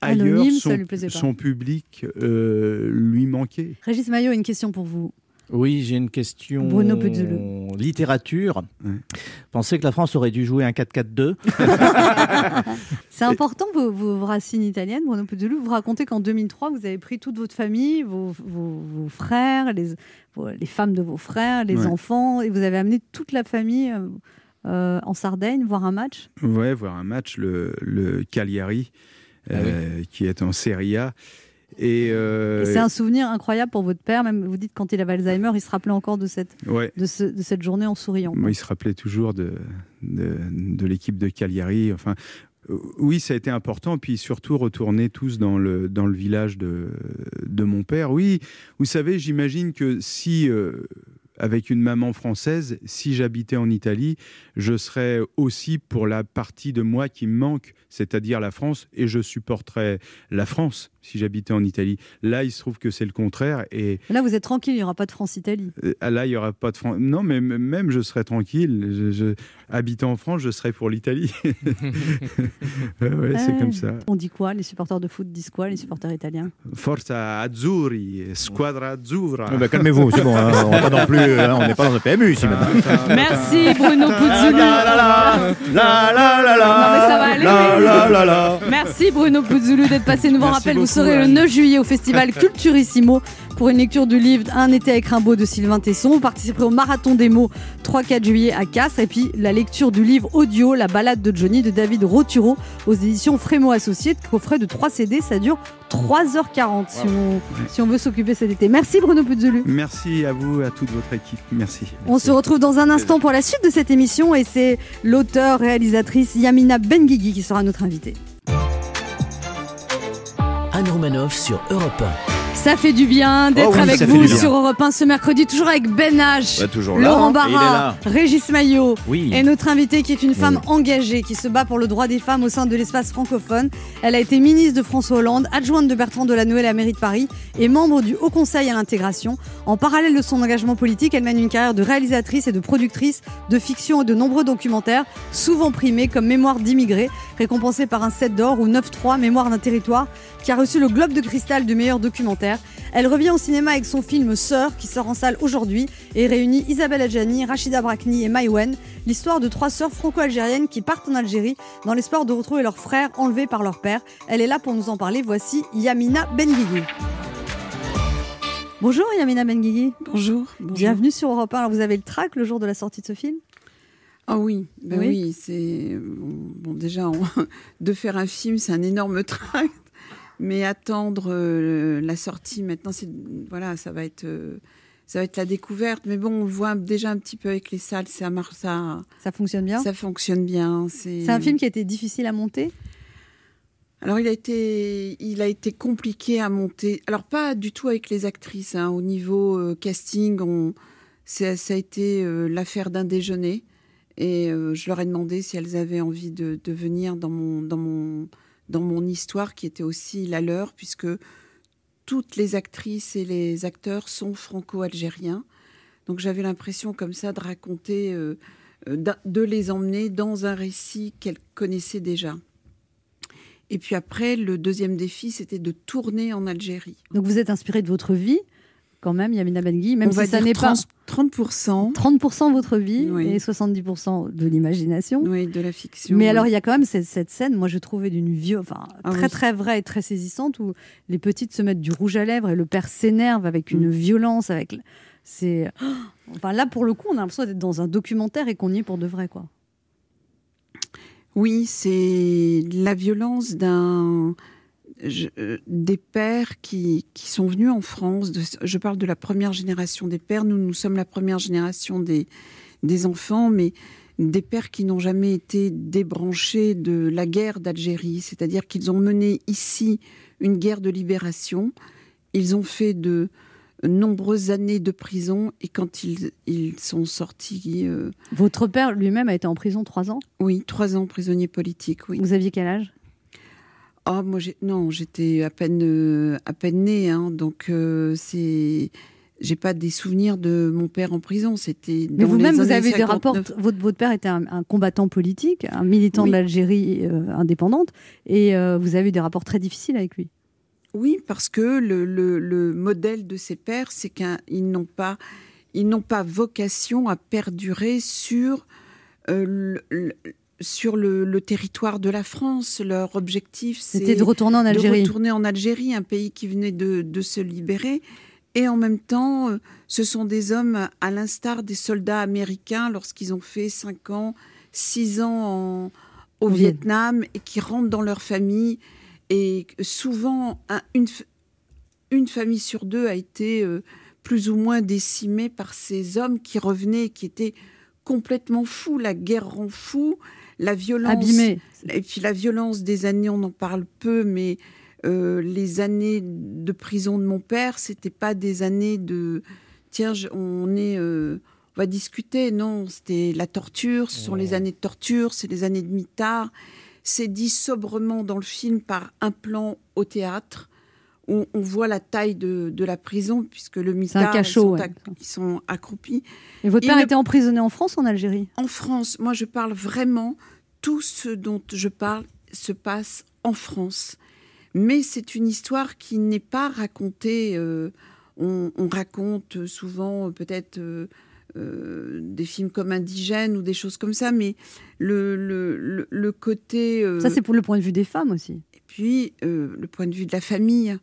J: ailleurs,
B: Anonyme,
J: son public euh, lui manquait.
B: Régis Maillot, une question pour vous.
C: Oui, j'ai une question.
B: Bruno.
C: Littérature. Pensez que la France aurait dû jouer un 4-4-2
B: C'est important vos, vos racines italiennes, Bruno Puzzolo. Vous racontez qu'en 2003, vous avez pris toute votre famille, vos, vos- vos frères, les, vos- les femmes de vos frères, les
J: Ouais.
B: enfants, et vous avez amené toute la famille euh, euh, en Sardaigne voir un match?
J: Ouais, voir un match, le, le Cagliari,
C: Ah
J: euh, qui est en Serie A. Et, euh,
B: Et c'est un souvenir incroyable pour votre père. Même vous dites quand il avait Alzheimer, il se rappelait encore de cette,
J: Ouais.
B: de, ce- de cette journée en souriant.
J: Moi, il se rappelait toujours de, de, de l'équipe de Cagliari. Enfin, euh, oui, ça a été important. Puis surtout, retourner tous dans le, dans le village de, de mon père. Oui, vous savez, j'imagine que si, euh, avec une maman française, si j'habitais en Italie, je serais aussi pour la partie de moi qui me manque, c'est-à-dire la France, et je supporterais la France si j'habitais en Italie. Là, il se trouve que c'est le contraire. Et
B: Là, vous êtes tranquille, il n'y aura pas de France-Italie.
J: euh, Là, il n'y aura pas de France. Non, mais même je serais tranquille. Je, je- habitant en France, je serais pour l'Italie. ouais, ouais, c'est
B: Ouais.
J: comme ça.
B: On dit quoi Les supporters de foot disent quoi Les supporters italiens?
J: Forza Azzurri, Squadra Azzurra.
C: Ah bah, Calmez-vous, c'est bon. hein, on va pas non plus, hein, on n'est pas dans un PMU ici maintenant.
B: Merci Bruno Puzzulu.
C: La la la la la la la
B: Non, mais Merci Bruno Puzzulu d'être passé nous voir.
C: Merci
B: Rappel, vous serez le
C: Anne.
B: 9 juillet au festival Culturissimo pour une lecture du livre Un été avec Rimbaud de Sylvain Tesson. Vous participerez au Marathon des mots 3-4 juillet à Castres et puis la lecture du livre audio La balade de Johnny de David Roturo aux éditions Frémo Associés, coffret de 3 CD. Ça dure 3h40 si, on, si on veut s'occuper cet été. Merci Bruno Puzzulu.
J: Merci à vous, à toute votre équipe. Merci.
B: On se retrouve dans un instant pour la suite de cette émission et c'est l'auteur-réalisatrice Yamina Benguigui qui sera notre invitée.
A: Anne sur Europe 1.
B: Ça fait du bien d'être
C: Oh oui,
B: avec vous sur Europe 1 ce mercredi, toujours avec Ben H,
E: Ouais, toujours là.
B: Laurent Barra. Régis Maillot
C: Oui.
B: et notre invitée qui est une femme engagée qui se bat pour le droit des femmes au sein de l'espace francophone. Elle a été ministre de François Hollande, adjointe de Bertrand Delanoë à la mairie de Paris et membre du Haut Conseil à l'intégration. En parallèle de son engagement politique, elle mène une carrière de réalisatrice et de productrice de fiction et de nombreux documentaires, souvent primés comme Mémoire d'immigrés, récompensé par un 7 d'or ou 9-3 Mémoire d'un territoire, qui a reçu le Globe de Cristal du meilleur documentaire. Elle revient au cinéma avec son film Sœur, qui sort en salle aujourd'hui, et réunit Isabelle Adjani, Rachida Brakni et Maïwen, l'histoire de trois sœurs franco-algériennes qui partent en Algérie dans l'espoir de retrouver leurs frères enlevés par leur père. Elle est là pour nous en parler. Voici Yamina Benguigui. Bonjour Yamina Benguigui.
K: Bonjour. bonjour.
B: Bienvenue sur Europe 1. Alors vous avez le track le jour de la sortie de ce film?
K: Ah oui, ben
B: Oui.
K: oui, c'est bon, bon, déjà on- de faire un film, c'est un énorme tract, mais attendre euh, la sortie maintenant, c'est voilà, ça va être euh, ça va être la découverte. Mais bon, on le voit déjà un petit peu avec les salles, ça marche, ça
B: Ça fonctionne bien?
K: ça fonctionne bien. C'est
B: C'est un film qui a été difficile à monter?
K: Alors il a été, il a été compliqué à monter. Alors pas du tout avec les actrices. hein. Au niveau euh, casting, on, ça a été euh, l'affaire d'un déjeuner. Et euh, je leur ai demandé si elles avaient envie de, de venir dans mon, dans, mon, dans mon histoire, qui était aussi la leur, puisque toutes les actrices et les acteurs sont franco-algériens. Donc j'avais l'impression comme ça de raconter, euh, euh, de les emmener dans un récit qu'elles connaissaient déjà. Et puis après, le deuxième défi, c'était de tourner en Algérie.
B: Donc vous êtes inspiré de votre vie quand même, Yamina Benguigui, même
K: On
B: si ça n'est pas
K: 30, 30%.
B: 30% votre vie
K: Oui.
B: et 70% de l'imagination.
K: Oui, de la fiction.
B: Mais
K: oui.
B: alors, il y a quand même cette, cette scène, moi je trouvais d'une vieux, enfin
K: Ah
B: très
K: oui.
B: très vraie et très saisissante, où les petites se mettent du rouge à lèvres et le père s'énerve avec une
K: Mm.
B: violence, avec. C'est. Enfin là, pour le coup, on a l'impression d'être dans un documentaire et qu'on y est pour de vrai, quoi.
K: Oui, c'est la violence d'un je- euh, des pères qui, qui sont venus en France. de- je parle de la première génération des pères. Nous, nous sommes la première génération des, des enfants, mais des pères qui n'ont jamais été débranchés de la guerre d'Algérie. C'est-à-dire qu'ils ont mené ici une guerre de libération. Ils ont fait de nombreuses années de prison et quand ils, ils sont sortis, euh,
B: Votre père lui-même a été en prison trois ans?
K: oui, trois ans prisonnier politique, oui.
B: Vous aviez quel âge?
K: Ah, moi, non, j'étais à peine, euh, à peine née, hein, donc euh, c'est. J'ai pas des souvenirs de mon père en prison. C'était.
B: Mais vous-même, vous avez des rapports.
K: 59.
B: Votre, votre père était un, un combattant politique, un militant
K: Oui.
B: de l'Algérie euh, indépendante, et euh, vous avez eu des rapports très difficiles avec lui.
K: Oui, parce que le, le- le modèle de ces pères, c'est qu'ils n'ont pas, ils n'ont pas vocation à perdurer sur, euh, sur le, le territoire de la France. Leur objectif,
B: C'était de retourner en Algérie.
K: De retourner en Algérie, un pays qui venait de, de se libérer. Et en même temps, euh, ce sont des hommes, à l'instar des soldats américains, lorsqu'ils ont fait 5 ans, 6 ans en- au Vietnam, et qui rentrent dans leur famille. Et souvent, un- une, f- une famille sur deux a été euh, plus ou moins décimée par ces hommes qui revenaient, qui étaient complètement fous. La guerre rend fou, la violence.
B: Abîmé.
K: Et puis la violence des années, on en parle peu, mais euh, les années de prison de mon père, c'était pas des années de tiens, je- on est, euh, on va discuter. Non, c'était la torture. Ce sont les années de torture, c'est les années de mitard. C'est dit sobrement dans le film par un plan au théâtre. où on voit la taille de, de la prison, puisque le mitard,
B: cachot,
K: ils, sont
B: ouais.
K: ils sont accroupis.
B: Et votre père
K: ne-
B: était emprisonné en France, ou en Algérie?
K: En France, moi je parle vraiment, tout ce dont je parle se passe en France. Mais c'est une histoire qui n'est pas racontée. euh, on, on raconte souvent euh, peut-être euh, euh, des films comme Indigènes ou des choses comme ça, mais le, le, le- le côté... euh,
B: Ça, c'est pour le point de vue des femmes aussi.
K: et puis euh, le point de vue de la famille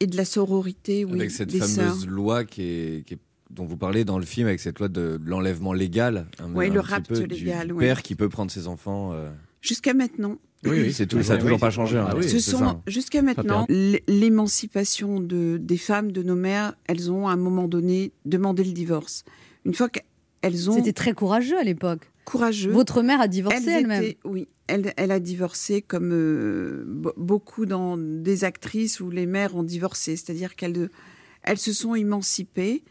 K: et de la sororité, oui,
E: avec cette
K: des
E: fameuse
K: sœurs.
E: loi qui est, qui est- dont vous parlez dans le film, avec cette loi de, de l'enlèvement légal. un-
K: Ouais,
E: un
K: le rapt légal,
E: Du
K: ouais.
E: père qui peut prendre ses enfants. euh,
K: Jusqu'à maintenant.
E: Oui, oui, c'est tout, ça n'a
C: Oui,
E: toujours
C: oui,
E: pas changé. hein.
C: ah oui,
K: Ce sont
E: ça.
K: jusqu'à maintenant l'émancipation de, des femmes, de nos mères. Elles ont à un moment donné demandé le divorce. Une fois qu'elles ont
B: C'était très courageux à l'époque.
K: courageux,
B: Votre mère a divorcé elle-même.
K: étaient- oui, elle, elle a divorcé comme euh, be- beaucoup dans des actrices où les mères ont divorcé, c'est-à-dire qu'elles elles se sont émancipées.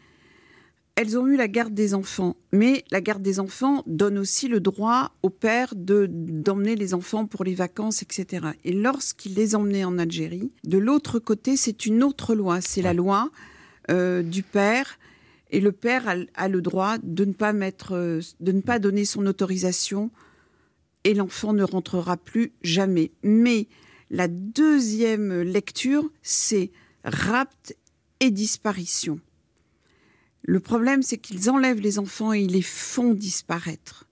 K: Elles ont eu la garde des enfants, mais la garde des enfants donne aussi le droit au père de d'emmener les enfants pour les vacances, etc. Et lorsqu'il les emmenait en Algérie, de l'autre côté, c'est une autre loi. C'est la loi euh, du père, et le père a, a le droit de ne pas mettre, euh, de ne pas donner son autorisation, et l'enfant ne rentrera plus jamais. Mais la deuxième lecture, c'est rapt et disparition. Le problème, c'est qu'ils enlèvent les enfants et ils les font disparaître.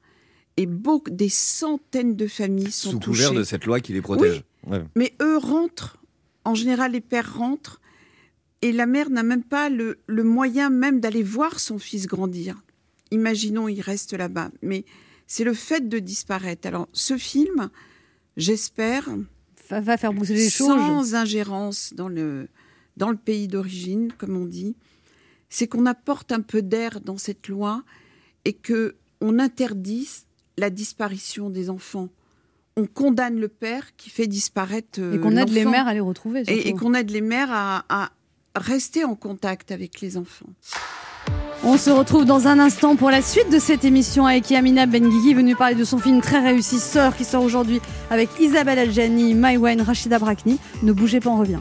K: Et beaucoup, des centaines de familles sont
E: Sous
K: touchées.
E: couvert de cette loi qui les protège. Ouais.
K: Mais eux rentrent. En général, les pères rentrent. Et la mère n'a même pas le, le moyen même d'aller voir son fils grandir. Imaginons, il reste là-bas. Mais c'est le fait de disparaître. Alors, ce film, j'espère,
B: Va, va faire bouger les choses.
K: sans ingérence dans le, dans le pays d'origine, comme on dit, c'est qu'on apporte un peu d'air dans cette loi et que on interdise la disparition des enfants. On condamne le père qui fait disparaître
B: Et qu'on aide les mères à les retrouver.
K: et, et qu'on aide les mères à, à rester en contact avec les enfants.
B: On se retrouve dans un instant pour la suite de cette émission avec Yamina Benguigui, venue parler de son film très réussi Sœur qui sort aujourd'hui avec Isabelle Adjani, Maïwen, Rachida Brakni. Ne bougez pas, on revient.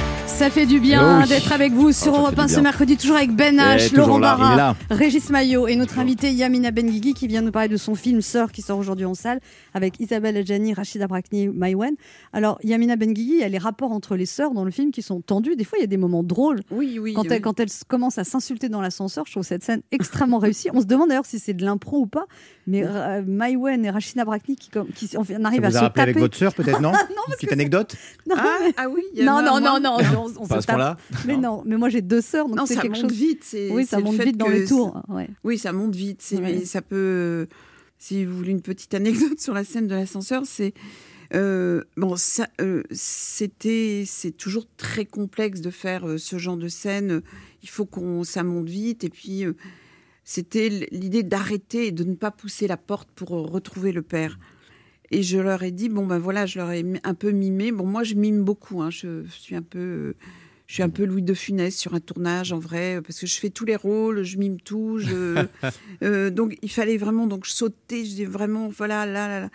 B: Ça fait du bien
C: Oh oui.
B: d'être avec vous sur
C: Oh,
B: Europe
C: fait
B: 1
C: du
B: ce mercredi, toujours avec Ben
C: Eh,
B: H, Laurent
C: là,
B: Barra. Régis Maillot et notre invité Yamina Benguigui qui vient nous parler de son film Sœur qui sort aujourd'hui en salle avec Isabelle Adjani, Rachida Brakni, Maïwen. Alors Yamina Benguigui, il y a les rapports entre les sœurs dans le film qui sont tendus. Des fois, il y a des moments drôles.
K: Oui, oui.
B: Quand,
K: oui.
B: elle, quand elles commencent à s'insulter dans l'ascenseur, je trouve cette scène extrêmement réussie. On se demande d'ailleurs si c'est de l'impro ou pas, mais euh, Maïwen et Rachida Brakni qui, qui en fait,
C: Ça
B: arrivent à
C: vous
B: se taper.
C: avec votre sœur, peut-être, non
B: Non,
C: Une petite anecdote
B: Non,
K: Ah, ah oui, y
B: non, non,
K: moins.
B: non, non, on,
E: Pas
B: se
E: ce
B: tape.
E: point-là
B: Mais non, mais moi j'ai deux sœurs, donc
K: Non,
B: c'est
K: ça
B: quelque
K: monte
B: chose.
K: vite. c'est-
B: Oui, ça
K: c'est le
B: monte vite dans tours. Ouais.
K: Oui, ça monte vite. c'est-
B: Ouais.
K: mais ça peut. Si vous voulez une petite anecdote sur la scène de l'ascenseur, c'est euh, bon, ça, euh, c'était, c'est toujours très complexe de faire euh, ce genre de scène. Il faut qu'on, ça monte vite, et puis euh, c'était l'idée d'arrêter et de ne pas pousser la porte pour retrouver le père. Et je leur ai dit bon ben voilà, je leur ai un peu mimé. Bon moi je mime beaucoup, hein, je suis un peu je suis un peu Louis de Funès sur un tournage en vrai, parce que je fais tous les rôles, je mime tout. Je... Euh, donc il fallait vraiment donc je sautais, je dis vraiment voilà là là. là.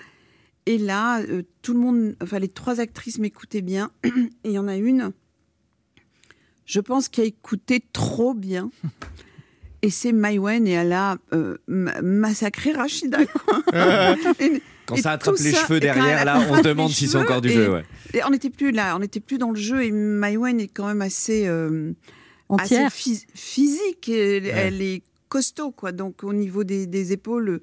K: Et là, euh, tout le monde, enfin les trois actrices m'écoutaient bien, et il y en a une, je pense qui a écouté trop bien. Et c'est Maïwen et elle a euh, ma- massacré Rachida. Quoi.
E: Quand
K: et
E: ça attrape les
K: ça-
E: cheveux derrière, là, on se demande si c'est
K: cheveux
E: encore du
K: et-
E: jeu. Ouais.
K: et on n'était plus là, on n'était plus dans le jeu. Et Maïwen est quand même assez, euh, assez phys- physique. Elle, elle est costaud, quoi. Donc au niveau des, des épaules.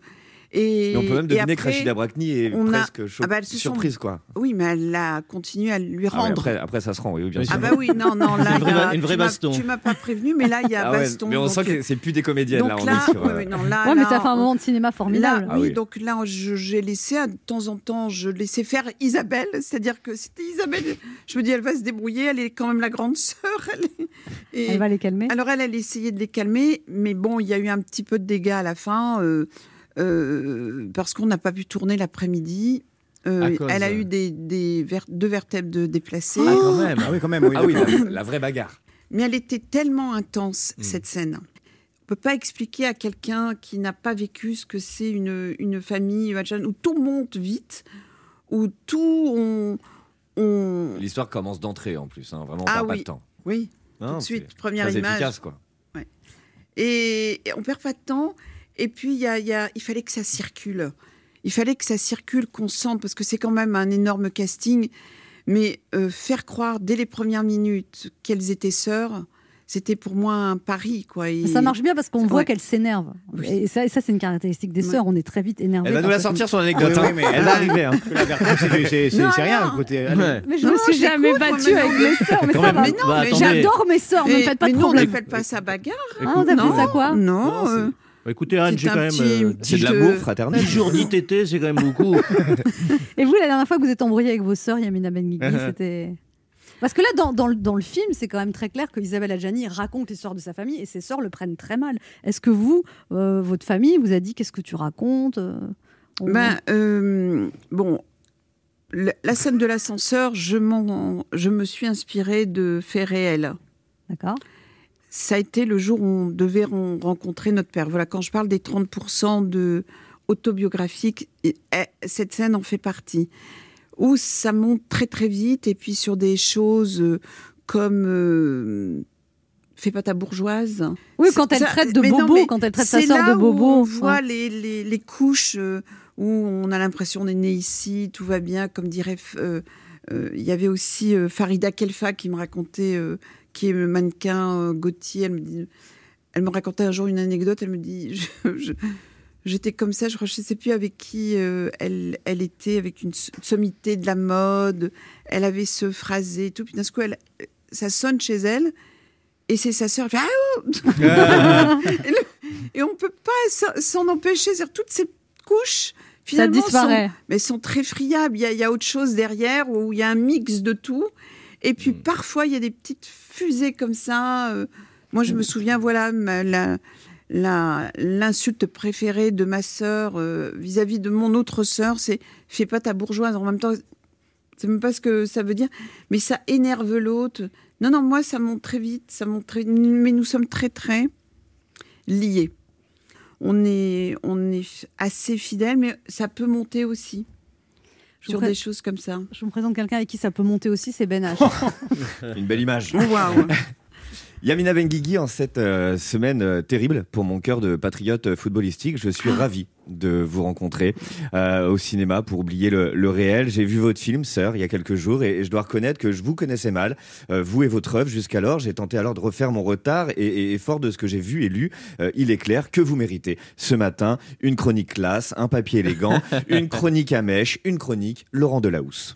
K: Et,
E: Mais on peut même
K: et
E: deviner
K: après,
E: que Rachida Brakni est
K: on a-
E: presque cho-
K: Ah bah, sont-
E: surprise, quoi.
K: Oui, mais elle a continué à lui
E: Ah ouais,
K: rendre.
E: après, après, ça se rend, oui, bien sûr.
K: Ah bah oui, non, non, là,
F: Une vraie
K: a-
F: une baston.
K: Tu m'as pas prévenu, mais là, il y a
E: Ah ouais,
K: baston.
E: mais on
K: donc,
E: sent que c'est plus des comédiennes,
K: donc
E: là, on
K: là,
E: est sur. euh,
K: non, là,
B: Ouais, mais ça fait un moment de cinéma formidable.
K: Là,
E: Ah
K: oui,
E: oui.
K: donc là, je- j'ai laissé à- de temps en temps, je laissais faire Isabelle, c'est-à-dire que c'était Isabelle. Je me dis, elle va se débrouiller, elle est quand même la grande sœur. Elle, est- et-
B: Elle va les calmer.
K: alors elle, elle essayait de les calmer, mais bon, il y a eu un petit peu de dégâts à la fin euh, euh, parce qu'on n'a pas pu tourner l'après-midi. Euh, elle a
E: euh,
K: eu des, des ver- deux vertèbres de déplacées.
C: Ah, quand même. Ah oui, quand même. Oui,
E: Ah oui,
C: d'accord.
E: la, la vraie bagarre.
K: Mais elle était tellement intense,
E: Mm.
K: cette scène. On peut pas expliquer à quelqu'un qui n'a pas vécu ce que c'est une, une famille où tout monte vite, où tout on, on-
E: L'histoire commence d'entrée en plus, hein, vraiment, on
K: Ah
E: perd pas de temps.
K: oui,
E: Non,
K: tout de
E: c'est
K: suite, première
E: très
K: image.
E: efficace, quoi.
K: Et, et on perd pas de temps. Et puis il y a, il y a- il fallait que ça circule. Il fallait que ça circule, qu'on sente, parce que c'est quand même un énorme casting. Mais euh, faire croire dès les premières minutes qu'elles étaient sœurs, c'était pour moi un pari, quoi. Et-
B: Ça marche bien parce qu'on voit
K: Ouais.
B: qu'elle s'énerve.
K: Oui.
B: Et ça, c'est une caractéristique des
K: Ouais.
B: sœurs. On est très vite énervé.
E: Elle va nous la sortir son
C: Ah
E: anecdote.
C: oui, oui,
E: hein.
C: mais
E: Elle va arriver. hein.
C: C'est-
B: Non,
C: rien.
B: non.
C: Côté,
E: Ouais.
B: Mais je
K: Non,
B: me suis jamais battue avec
K: non.
B: mes sœurs. Mais ça va.
K: Mais non,
F: Bah,
K: mais
F: attendez.
B: J'adore mes sœurs, ne me faites pas
K: mais
B: de
K: nous, on n'appelle pas ça bagarre.
B: Ah, on appelle
K: non,
B: ça quoi?
K: Non. Euh,
F: Bah, écoutez, Anne, j'ai
K: un
F: quand même.
K: petit-
F: euh,
E: C'est de
K: Petit
E: l'amour
K: jeu.
E: fraternel.
F: 10 jours d'ITT, c'est quand même beaucoup.
B: Et vous, la dernière fois que vous êtes embrouillé avec vos sœurs, Yamina Benguigui, c'était. Parce que là, dans, dans le, dans le film, c'est quand même très clair que Isabelle Adjani raconte l'histoire de sa famille et ses sœurs le prennent très mal. Est-ce que vous, euh, votre famille, vous a dit qu'est-ce que tu racontes euh, on-
K: Ben, euh, bon, la, la scène de l'ascenseur, je, je me suis inspirée de faits réels.
B: D'accord.
K: Ça a été le jour où on devait ren- rencontrer notre père. Voilà, quand je parle des 30% de autobiographique, eh, cette scène en fait partie. Où ça monte très très vite et puis sur des choses euh, comme euh, fais pas ta bourgeoise.
B: Oui, quand elle traite de
K: non,
B: bobo, quand elle traite sa sœur de bobo.
K: On voit les, les, les couches euh, où on a l'impression on est né ici, tout va bien, comme dirait. euh, euh, Il y avait aussi Farida Kelfa qui me racontait, qui est le mannequin euh, Gauthier. Elle me, dit, elle me racontait un jour une anecdote. Elle me dit J'étais comme ça, je ne sais plus avec qui euh, elle, elle était, avec une sommité de la mode. Elle avait ce phrasé et tout. Puis d'un coup, elle, ça sonne chez elle. Et c'est sa sœur. Elle fait Ah, ouh et, le- et on peut pas s'en- empêcher. Toutes ces couches,
B: Ça
K: finalement,
B: disparaît.
K: sont, mais sont très friables. Il y, a, il y a autre chose derrière où il y a un mix de tout. Et puis parfois, il y a des petites fusées comme ça. euh. moi, je me souviens, voilà, l'insulte préférée de ma sœur euh, vis-à-vis de mon autre sœur, c'est fais pas ta bourgeoise. En même temps, c'est même pas ce que ça veut dire, mais ça énerve l'autre. Non, non, moi, ça monte très vite, ça monte très... Mais nous sommes très, très liés. On est, on est assez fidèles, mais ça peut monter aussi.
B: Je
K: sur des choses comme ça.
B: Je vous présente quelqu'un avec qui ça peut monter aussi, c'est Ben H.
E: Une belle image.
K: Waouh.
E: Yamina Benguigui, en cette euh, semaine euh, terrible pour mon cœur de patriote euh, footballistique, je suis ravi de vous rencontrer euh, au cinéma pour oublier le, le réel. J'ai vu votre film, Sœur, il y a quelques jours, et, et je dois reconnaître que je vous connaissais mal, vous et votre œuvre jusqu'alors. J'ai tenté alors de refaire mon retard, et, et- et fort de ce que j'ai vu et lu, il est clair que vous méritez ce matin une chronique classe, un papier élégant, une chronique à mèche, une chronique Laurent Delahousse.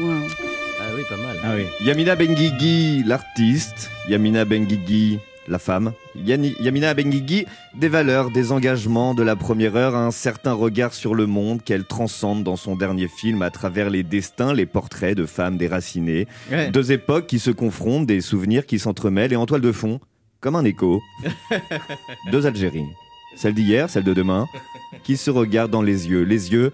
K: Waouh.
F: Oui, pas mal.
C: Ah oui.
E: Yamina Benguigui, l'artiste. Yamina Benguigui, la femme. Yani- Yamina Benguigui, des valeurs, des engagements de la première heure, un certain regard sur le monde qu'elle transcende dans son dernier film à travers les destins, les portraits de femmes déracinées.
C: Ouais.
E: Deux époques qui se confrontent, des souvenirs qui s'entremêlent et en toile de fond, comme un écho. Deux Algéries. Celle d'hier, celle de demain, qui se regardent dans les yeux. Les yeux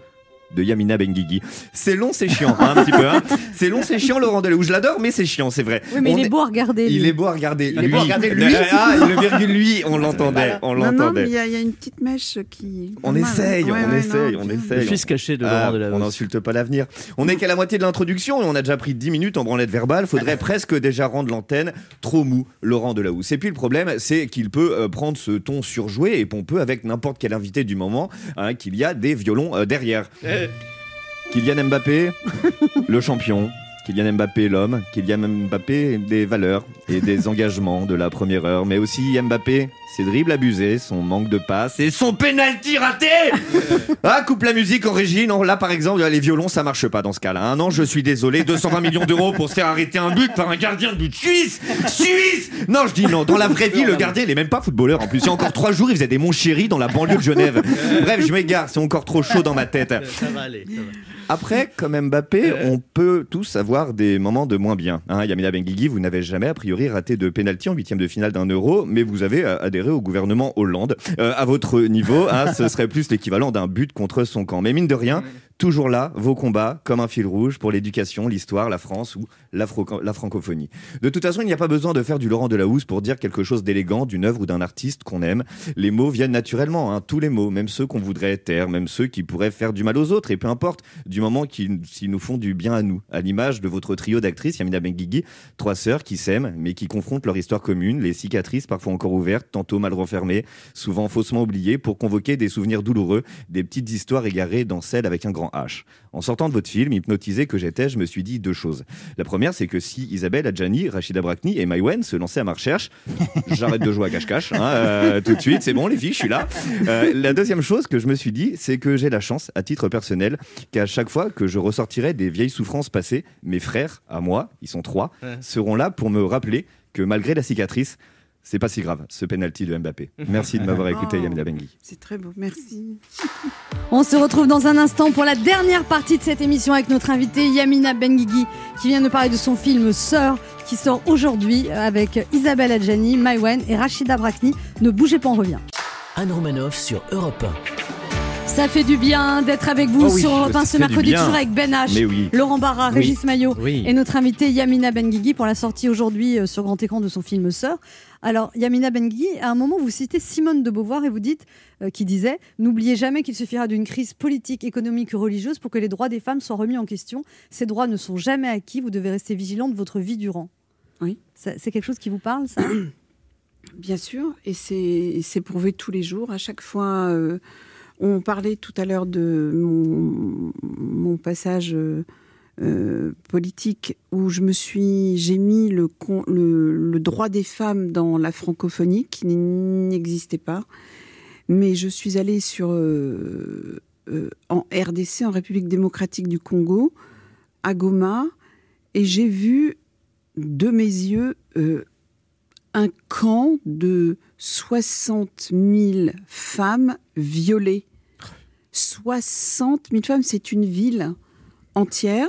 E: de Yamina Benguigui. C'est long, c'est chiant, hein, un petit peu. hein. C'est long, c'est chiant, Laurent Delahousse. Je l'adore, mais c'est chiant, c'est vrai.
B: Oui, mais
E: On
B: il est beau à regarder.
E: Il
B: lui.
E: est beau à regarder.
C: Il est beau à regarder, lui.
E: Ah, le virgule lui, on l'entendait, on
K: Non, non, mais il
E: l'entendait.
K: y, a- il y a une petite mèche qui.
E: On
K: mal,
E: essaye,
K: hein. Ouais,
E: on
K: ouais,
E: essaye,
K: non,
E: on essaye.
F: Le fils caché de
E: Ah,
F: Laurent Delahousse.
E: on n'insulte pas l'avenir. On n'est qu'à la moitié de l'introduction et on a déjà pris 10 minutes en branlette verbale. Faudrait presque déjà rendre l'antenne trop mou, Laurent Delahousse. Et puis le problème, c'est qu'il peut euh, prendre ce ton surjoué et pompeux avec n'importe quel invité du moment, hein, qu'il y a des violons euh, derrière. Kylian Mbappé, le champion. Kylian Mbappé, l'homme. Kylian Mbappé, des valeurs et des engagements de la première heure. Mais aussi Mbappé, ses dribbles abusés, son manque de passe et son penalty raté Ah, coupe la musique en régie. Non, là, par exemple, les violons, ça marche pas dans ce cas-là. Un an, je suis désolé. 220 millions d'euros pour se faire arrêter un but par un gardien de but suisse Suisse Non, je dis non. Dans la vraie vie, le gardien, il est même pas footballeur. En plus, il y a encore trois jours, il faisait des mon chéri dans la banlieue de Genève. Bref, je m'égare. C'est encore trop chaud dans ma tête.
F: Ça va aller. ça va.
E: Après, comme Mbappé, on peut tous avoir des moments de moins bien. Hein, Yamina Benguigui, vous n'avez jamais a priori raté de pénalty en huitième de finale d'un euro, mais vous avez euh, au gouvernement Hollande. Euh, à votre niveau, hein, ce serait plus l'équivalent d'un but contre son camp. Mais mine de rien, toujours là, vos combats comme un fil rouge pour l'éducation, l'histoire, la France ou la, francophonie. De toute façon, il n'y a pas besoin de faire du Laurent Delahousse pour dire quelque chose d'élégant d'une œuvre ou d'un artiste qu'on aime. Les mots viennent naturellement, hein, tous les mots, même ceux qu'on voudrait taire, même ceux qui pourraient faire du mal aux autres, et peu importe, du moment qu'ils nous font du bien à nous. À l'image de votre trio d'actrices, Yamina Benguigui, trois sœurs qui s'aiment, mais qui confrontent leur histoire commune, les cicatrices parfois encore ouvertes, tantôt mal renfermées, souvent faussement oubliées, pour convoquer des souvenirs douloureux, des petites histoires égarées dans celle avec un grand H. En sortant de votre film, hypnotisé que j'étais, je me suis dit deux choses. La première, c'est que si Isabelle Adjani, Rachida Brakni et Maïwen se lançaient à ma recherche, j'arrête de jouer à cache-cache, hein, euh, tout de suite, c'est bon les filles, je suis là. Euh, la deuxième chose que je me suis dit, c'est que j'ai la chance, à titre personnel, qu'à chaque fois que je ressortirai des vieilles souffrances passées, mes frères, à moi, ils sont trois, seront là pour me rappeler que malgré la cicatrice, c'est pas si grave, ce penalty de Mbappé. Merci de m'avoir écouté,
K: Oh.
E: Yamina Benguigui.
K: C'est très beau, merci.
B: On se retrouve dans un instant pour la dernière partie de cette émission avec notre invitée Yamina Benguigui qui vient nous parler de son film Sœur qui sort aujourd'hui avec Isabelle Adjani, Maïwen et Rachida Brakni. Ne bougez pas, on revient.
A: Anne Romanoff sur Europe
B: Ça fait du bien d'être avec vous
E: Oh oui,
B: sur Europe 1
E: ça
B: ce mercredi, toujours avec Ben H,
E: oui.
B: Laurent Barra,
A: Oui.
B: Régis Maillot
A: Oui.
B: et notre invitée Yamina Benguigui pour la sortie aujourd'hui euh, sur grand écran de son film Sœur. Alors, Yamina Benguigui, à un moment, vous citez Simone de Beauvoir et vous dites, euh, qui disait N'oubliez jamais qu'il suffira d'une crise politique, économique ou religieuse pour que les droits des femmes soient remis en question. Ces droits ne sont jamais acquis, vous devez rester vigilante votre vie durant.
K: Oui.
B: C'est quelque chose qui vous parle, ça?
K: Bien sûr, et c'est c'est prouvé tous les jours. À chaque fois, euh, on parlait tout à l'heure de mon, mon passage euh, euh, politique où je me suis, j'ai mis le, droit des femmes dans la francophonie qui n'existait pas, mais je suis allée euh, euh, en RDC, en République démocratique du Congo, à Goma, et j'ai vu de mes yeux un camp de 60 000 femmes violées. 60 000 femmes, c'est une ville entière.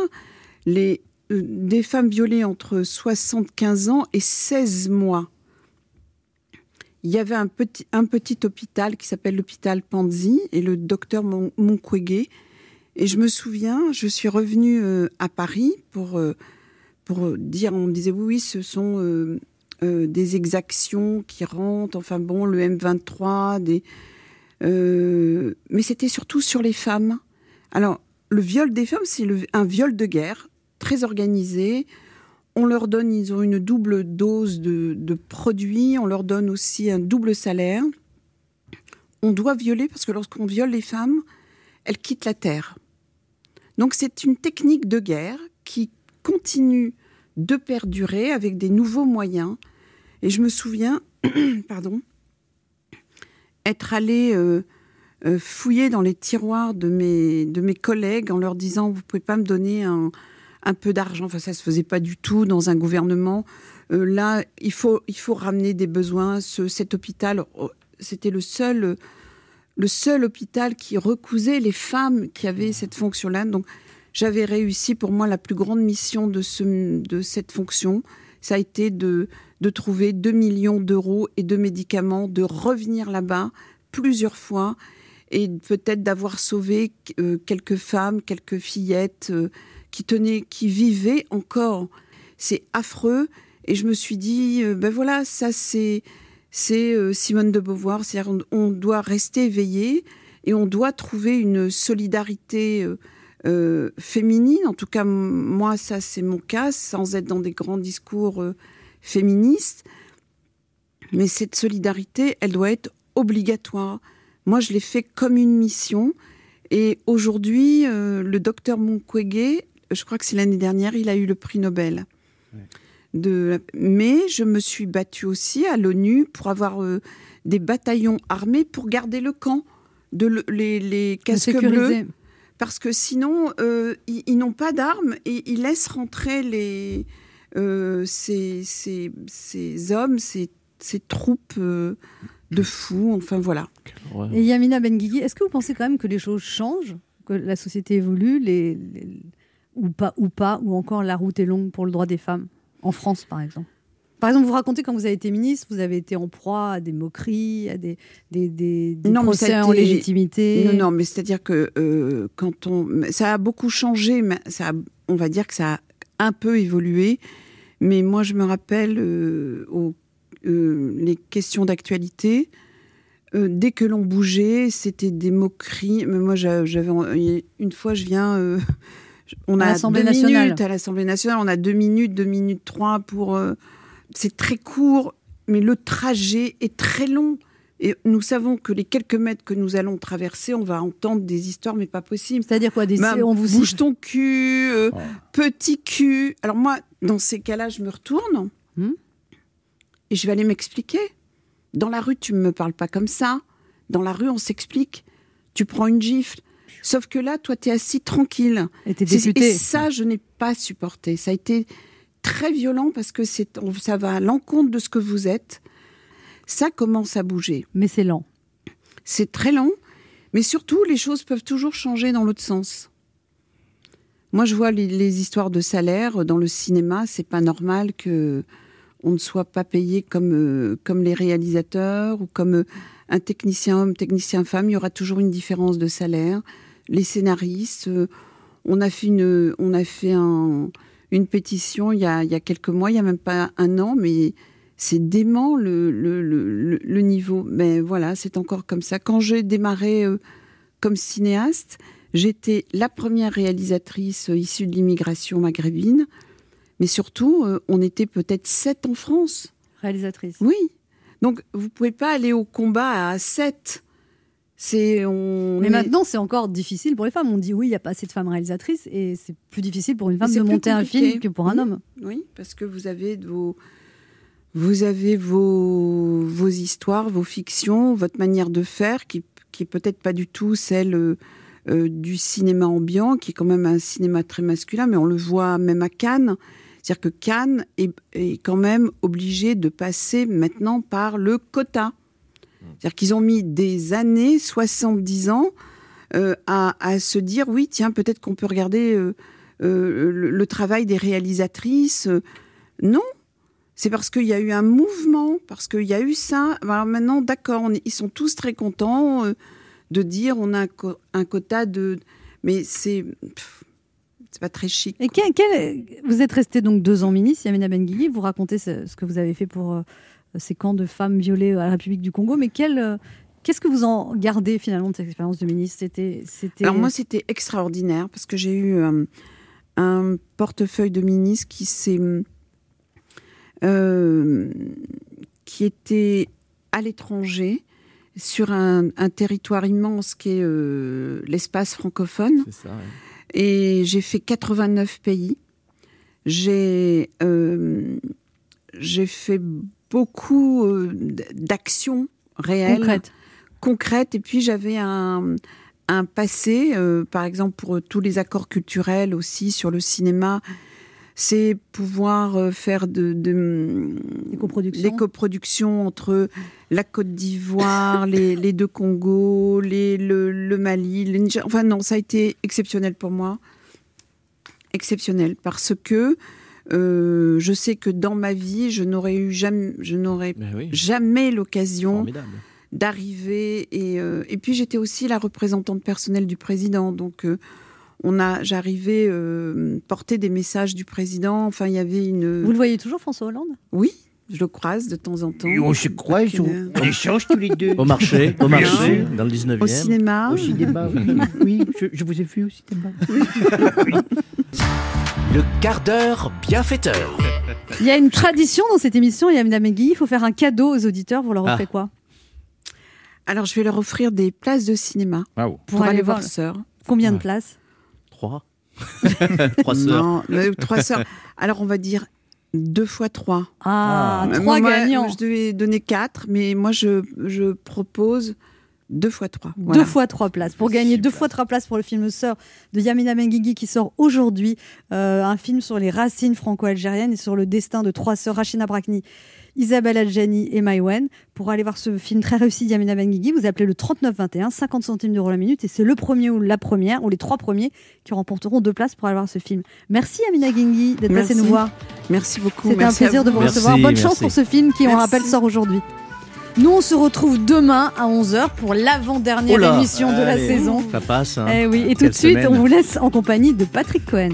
K: Les, euh, des femmes violées entre 75 ans et 16 mois. Il y avait un petit, un petit hôpital qui s'appelle l'hôpital Panzi et le docteur Mon-. Et je me souviens, je suis revenue euh, à Paris pour, euh, pour dire, on me disait oui, ce sont des exactions qui rentrent, enfin bon, le M23, des, mais c'était surtout sur les femmes. Alors, le viol des femmes, c'est un viol de guerre, très organisé. On leur donne, ils ont une double dose de, produits, on leur donne aussi un double salaire. On doit violer parce que lorsqu'on viole les femmes, elles quittent la terre. Donc c'est une technique de guerre qui continue de perdurer avec des nouveaux moyens. Et je me souviens, pardon, être allée euh, fouiller dans les tiroirs de mes, de mes collègues en leur disant Vous pouvez pas me donner un, un peu d'argent Enfin, ça se faisait pas du tout dans un gouvernement. Euh, là, il faut, il faut ramener des besoins. Ce- cet hôpital, oh, c'était le seul, le seul hôpital qui recousait les femmes qui avaient cette fonction-là. Donc, j'avais réussi pour moi la plus grande mission de, ce, de cette fonction. Ça a été de, de trouver 2 millions d'euros et de médicaments, de revenir là-bas plusieurs fois et peut-être d'avoir sauvé euh, quelques femmes, quelques fillettes euh, qui tenaient, qui vivaient encore. C'est affreux. Et je me suis dit, euh, ben voilà, ça c'est c'est Simone de Beauvoir. C'est-à-dire on, doit rester éveillé et on doit trouver une solidarité féminine. En tout cas, moi, ça c'est mon cas, sans être dans des grands discours féministes. Mais cette solidarité, elle doit être obligatoire. Moi, je l'ai fait comme une mission. Et aujourd'hui, euh, le docteur Mukwege, je crois que c'est l'année dernière, il a eu le prix Nobel. De... Mais je me suis battue aussi à l'ONU pour avoir euh, des bataillons armés pour garder le camp, de le- les, les casques bleus. Parce que sinon, euh, ils, ils n'ont pas d'armes et ils laissent rentrer les, ces, ces- ces hommes, ces, ces troupes de fous. Enfin voilà.
B: Et Yamina Benguigui, est-ce que vous pensez quand même que les choses changent, que la société évolue, les, les- ou pas, ou pas, ou encore la route est longue pour le droit des femmes en France, par exemple? Par exemple, vous racontez quand vous avez été ministre, vous avez été en proie à des moqueries, à des, des, des, des
K: Non,
B: procès
K: a
B: en légitimité.
K: Non, non, mais c'est-à-dire que euh, quand on, ça a beaucoup changé, mais ça, a- on va dire que ça a un peu évolué. Mais moi, je me rappelle euh, aux- euh, les questions d'actualité. euh, dès que l'on bougeait, c'était des moqueries. Mais moi, j'a- j'avais une fois, je viens. euh, on
B: À
K: a
B: l'Assemblée
K: deux
B: nationale.
K: minutes à l'Assemblée nationale. On a deux minutes, deux minutes trois pour. euh, c'est très court, mais le trajet est très long. Et nous savons que les quelques mètres que nous allons traverser, on va entendre des histoires, mais pas possible.
B: C'est-à-dire quoi des,
K: Bah,
B: On vous
K: bouge ton cul, euh, petit cul. Alors moi, dans ces cas-là, je me retourne
B: Hmm
K: et je vais aller m'expliquer. Dans la rue, tu ne me parles pas comme ça. Dans la rue, on s'explique. Tu prends une gifle. Sauf que là, toi, tu es assis tranquille.
B: Et.
K: Et ça, je n'ai pas supporté. Ça a été très violent parce que c'est, ça va à l'encontre de ce que vous êtes. Ça commence à bouger.
B: Mais c'est lent.
K: C'est très lent. Mais surtout, les choses peuvent toujours changer dans l'autre sens. Moi, je vois les, les histoires de salaire dans le cinéma. C'est pas normal que on ne soit pas payé comme euh, comme les réalisateurs ou comme euh, un technicien homme, technicien femme. Il y aura toujours une différence de salaire. Les scénaristes, euh, on a fait une on a fait un- une pétition il y, a, il y a quelques mois, il y a même pas un an, mais c'est dément le, le, le- le- niveau. Mais voilà, c'est encore comme ça. Quand j'ai démarré comme cinéaste, j'étais la première réalisatrice issue de l'immigration maghrébine. Mais surtout, euh, on était peut-être sept en France.
B: Réalisatrice.
K: Oui. Donc, vous pouvez pas aller au combat à sept. C'est on.
B: Mais
K: est-
B: maintenant, c'est encore difficile pour les femmes. On dit oui, il n'y a pas assez de femmes réalisatrices et c'est plus difficile pour une femme de monter un film que pour un homme.
K: Oui, parce que vous avez vos, vous avez vos, vos histoires, vos fictions, votre manière de faire qui, qui est peut-être pas du tout celle euh, du cinéma ambiant, qui est quand même un cinéma très masculin, mais on le voit même à Cannes. C'est-à-dire que Cannes est, quand même obligé de passer maintenant par le quota. C'est-à-dire qu'ils ont mis des années, 70 ans, euh, à, se dire oui, tiens, peut-être qu'on peut regarder euh, euh, le, travail des réalisatrices. Non, c'est parce qu'il y a eu un mouvement, parce qu'il y a eu ça. Alors maintenant, d'accord, ils sont tous très contents de dire on a un, un quota de. Mais c'est. C'est pas très chic.
B: Et quel- quel- vous êtes resté donc deux ans ministre, Yamina Benguigui. Vous racontez ce, ce que vous avez fait pour euh, ces camps de femmes violées à la République du Congo. Mais quel, euh, Qu'est-ce que vous en gardez finalement de cette expérience de ministre? C'était, c'était.
K: Alors moi, c'était extraordinaire parce que j'ai eu euh, un portefeuille de ministre qui s'est, euh, qui était à l'étranger sur un, un territoire immense qui est euh, l'espace francophone. Et j'ai fait 89 pays. J'ai euh, j'ai fait beaucoup euh, d'actions réelles,
B: Concrètes.
K: concrètes. Et puis j'avais un, un passé, euh, par exemple pour tous les accords culturels aussi sur le cinéma. C'est pouvoir euh, faire de, de-
B: Des coproductions.
K: des coproductions entre la Côte d'Ivoire, les, les deux Congos, les, le, le Mali, le Niger. Enfin non, ça a été exceptionnel pour moi. Exceptionnel parce que euh, je sais que dans ma vie, je n'aurais eu jamais, je n'aurais
F: oui.
K: jamais l'occasion d'arriver et, euh, et puis j'étais aussi la représentante personnelle du président donc euh, on a j'arrivais euh, porter des messages du président enfin il y avait une
B: Vous le voyez toujours, François Hollande?
K: Oui je le croise de temps en temps
C: On se croise, on, on échange tous les deux.
F: Au marché, au marché, dans le 19e.
K: au cinéma
C: Au cinéma, oui. Oui, je, je vous ai vu au cinéma.
A: Le quart d'heure bienfaiteur.
B: Il y a une tradition dans cette émission, Yamina Megui. Il faut faire un cadeau aux auditeurs. Vous leur offrez
F: Ah.
B: quoi?
K: Alors je vais leur offrir des places de cinéma pour, aller voir
B: le-
K: sœur
B: Combien de places?
F: Trois. Trois sœurs.
K: non mais trois sœurs alors on va dire deux fois trois
B: Ah,
K: Euh,
B: trois
K: moi,
B: gagnants.
K: je devais donner quatre mais moi je, je propose deux fois trois Voilà.
B: Deux fois trois places. Pour gagner deux fois trois places pour le film Sœur de Yamina Benguigui qui sort aujourd'hui. Euh, un film sur les racines franco-algériennes et sur le destin de trois sœurs, Rachina Brakni, Isabelle Adjani et Maïwen. Pour aller voir ce film très réussi de Yamina Benguigui, vous appelez le 3921, 50 centimes d'euros la minute. Et c'est le premier ou la première, ou les trois premiers, qui remporteront deux places pour aller voir ce film. Merci Yamina Benguigui d'être passée
K: Merci.
B: nous voir.
K: merci beaucoup
B: C'était un plaisir de vous
F: Merci,
B: recevoir. Bonne
F: merci.
B: chance pour ce film qui, on
K: Merci.
B: rappelle, sort aujourd'hui. Nous, on se retrouve demain à 11h pour l'avant-dernière
F: Oh
B: émission de la
F: allez.
B: saison.
F: Ça passe. hein.
B: Eh oui, et tout de suite,
F: semaine.
B: on vous laisse en compagnie de Patrick Cohen.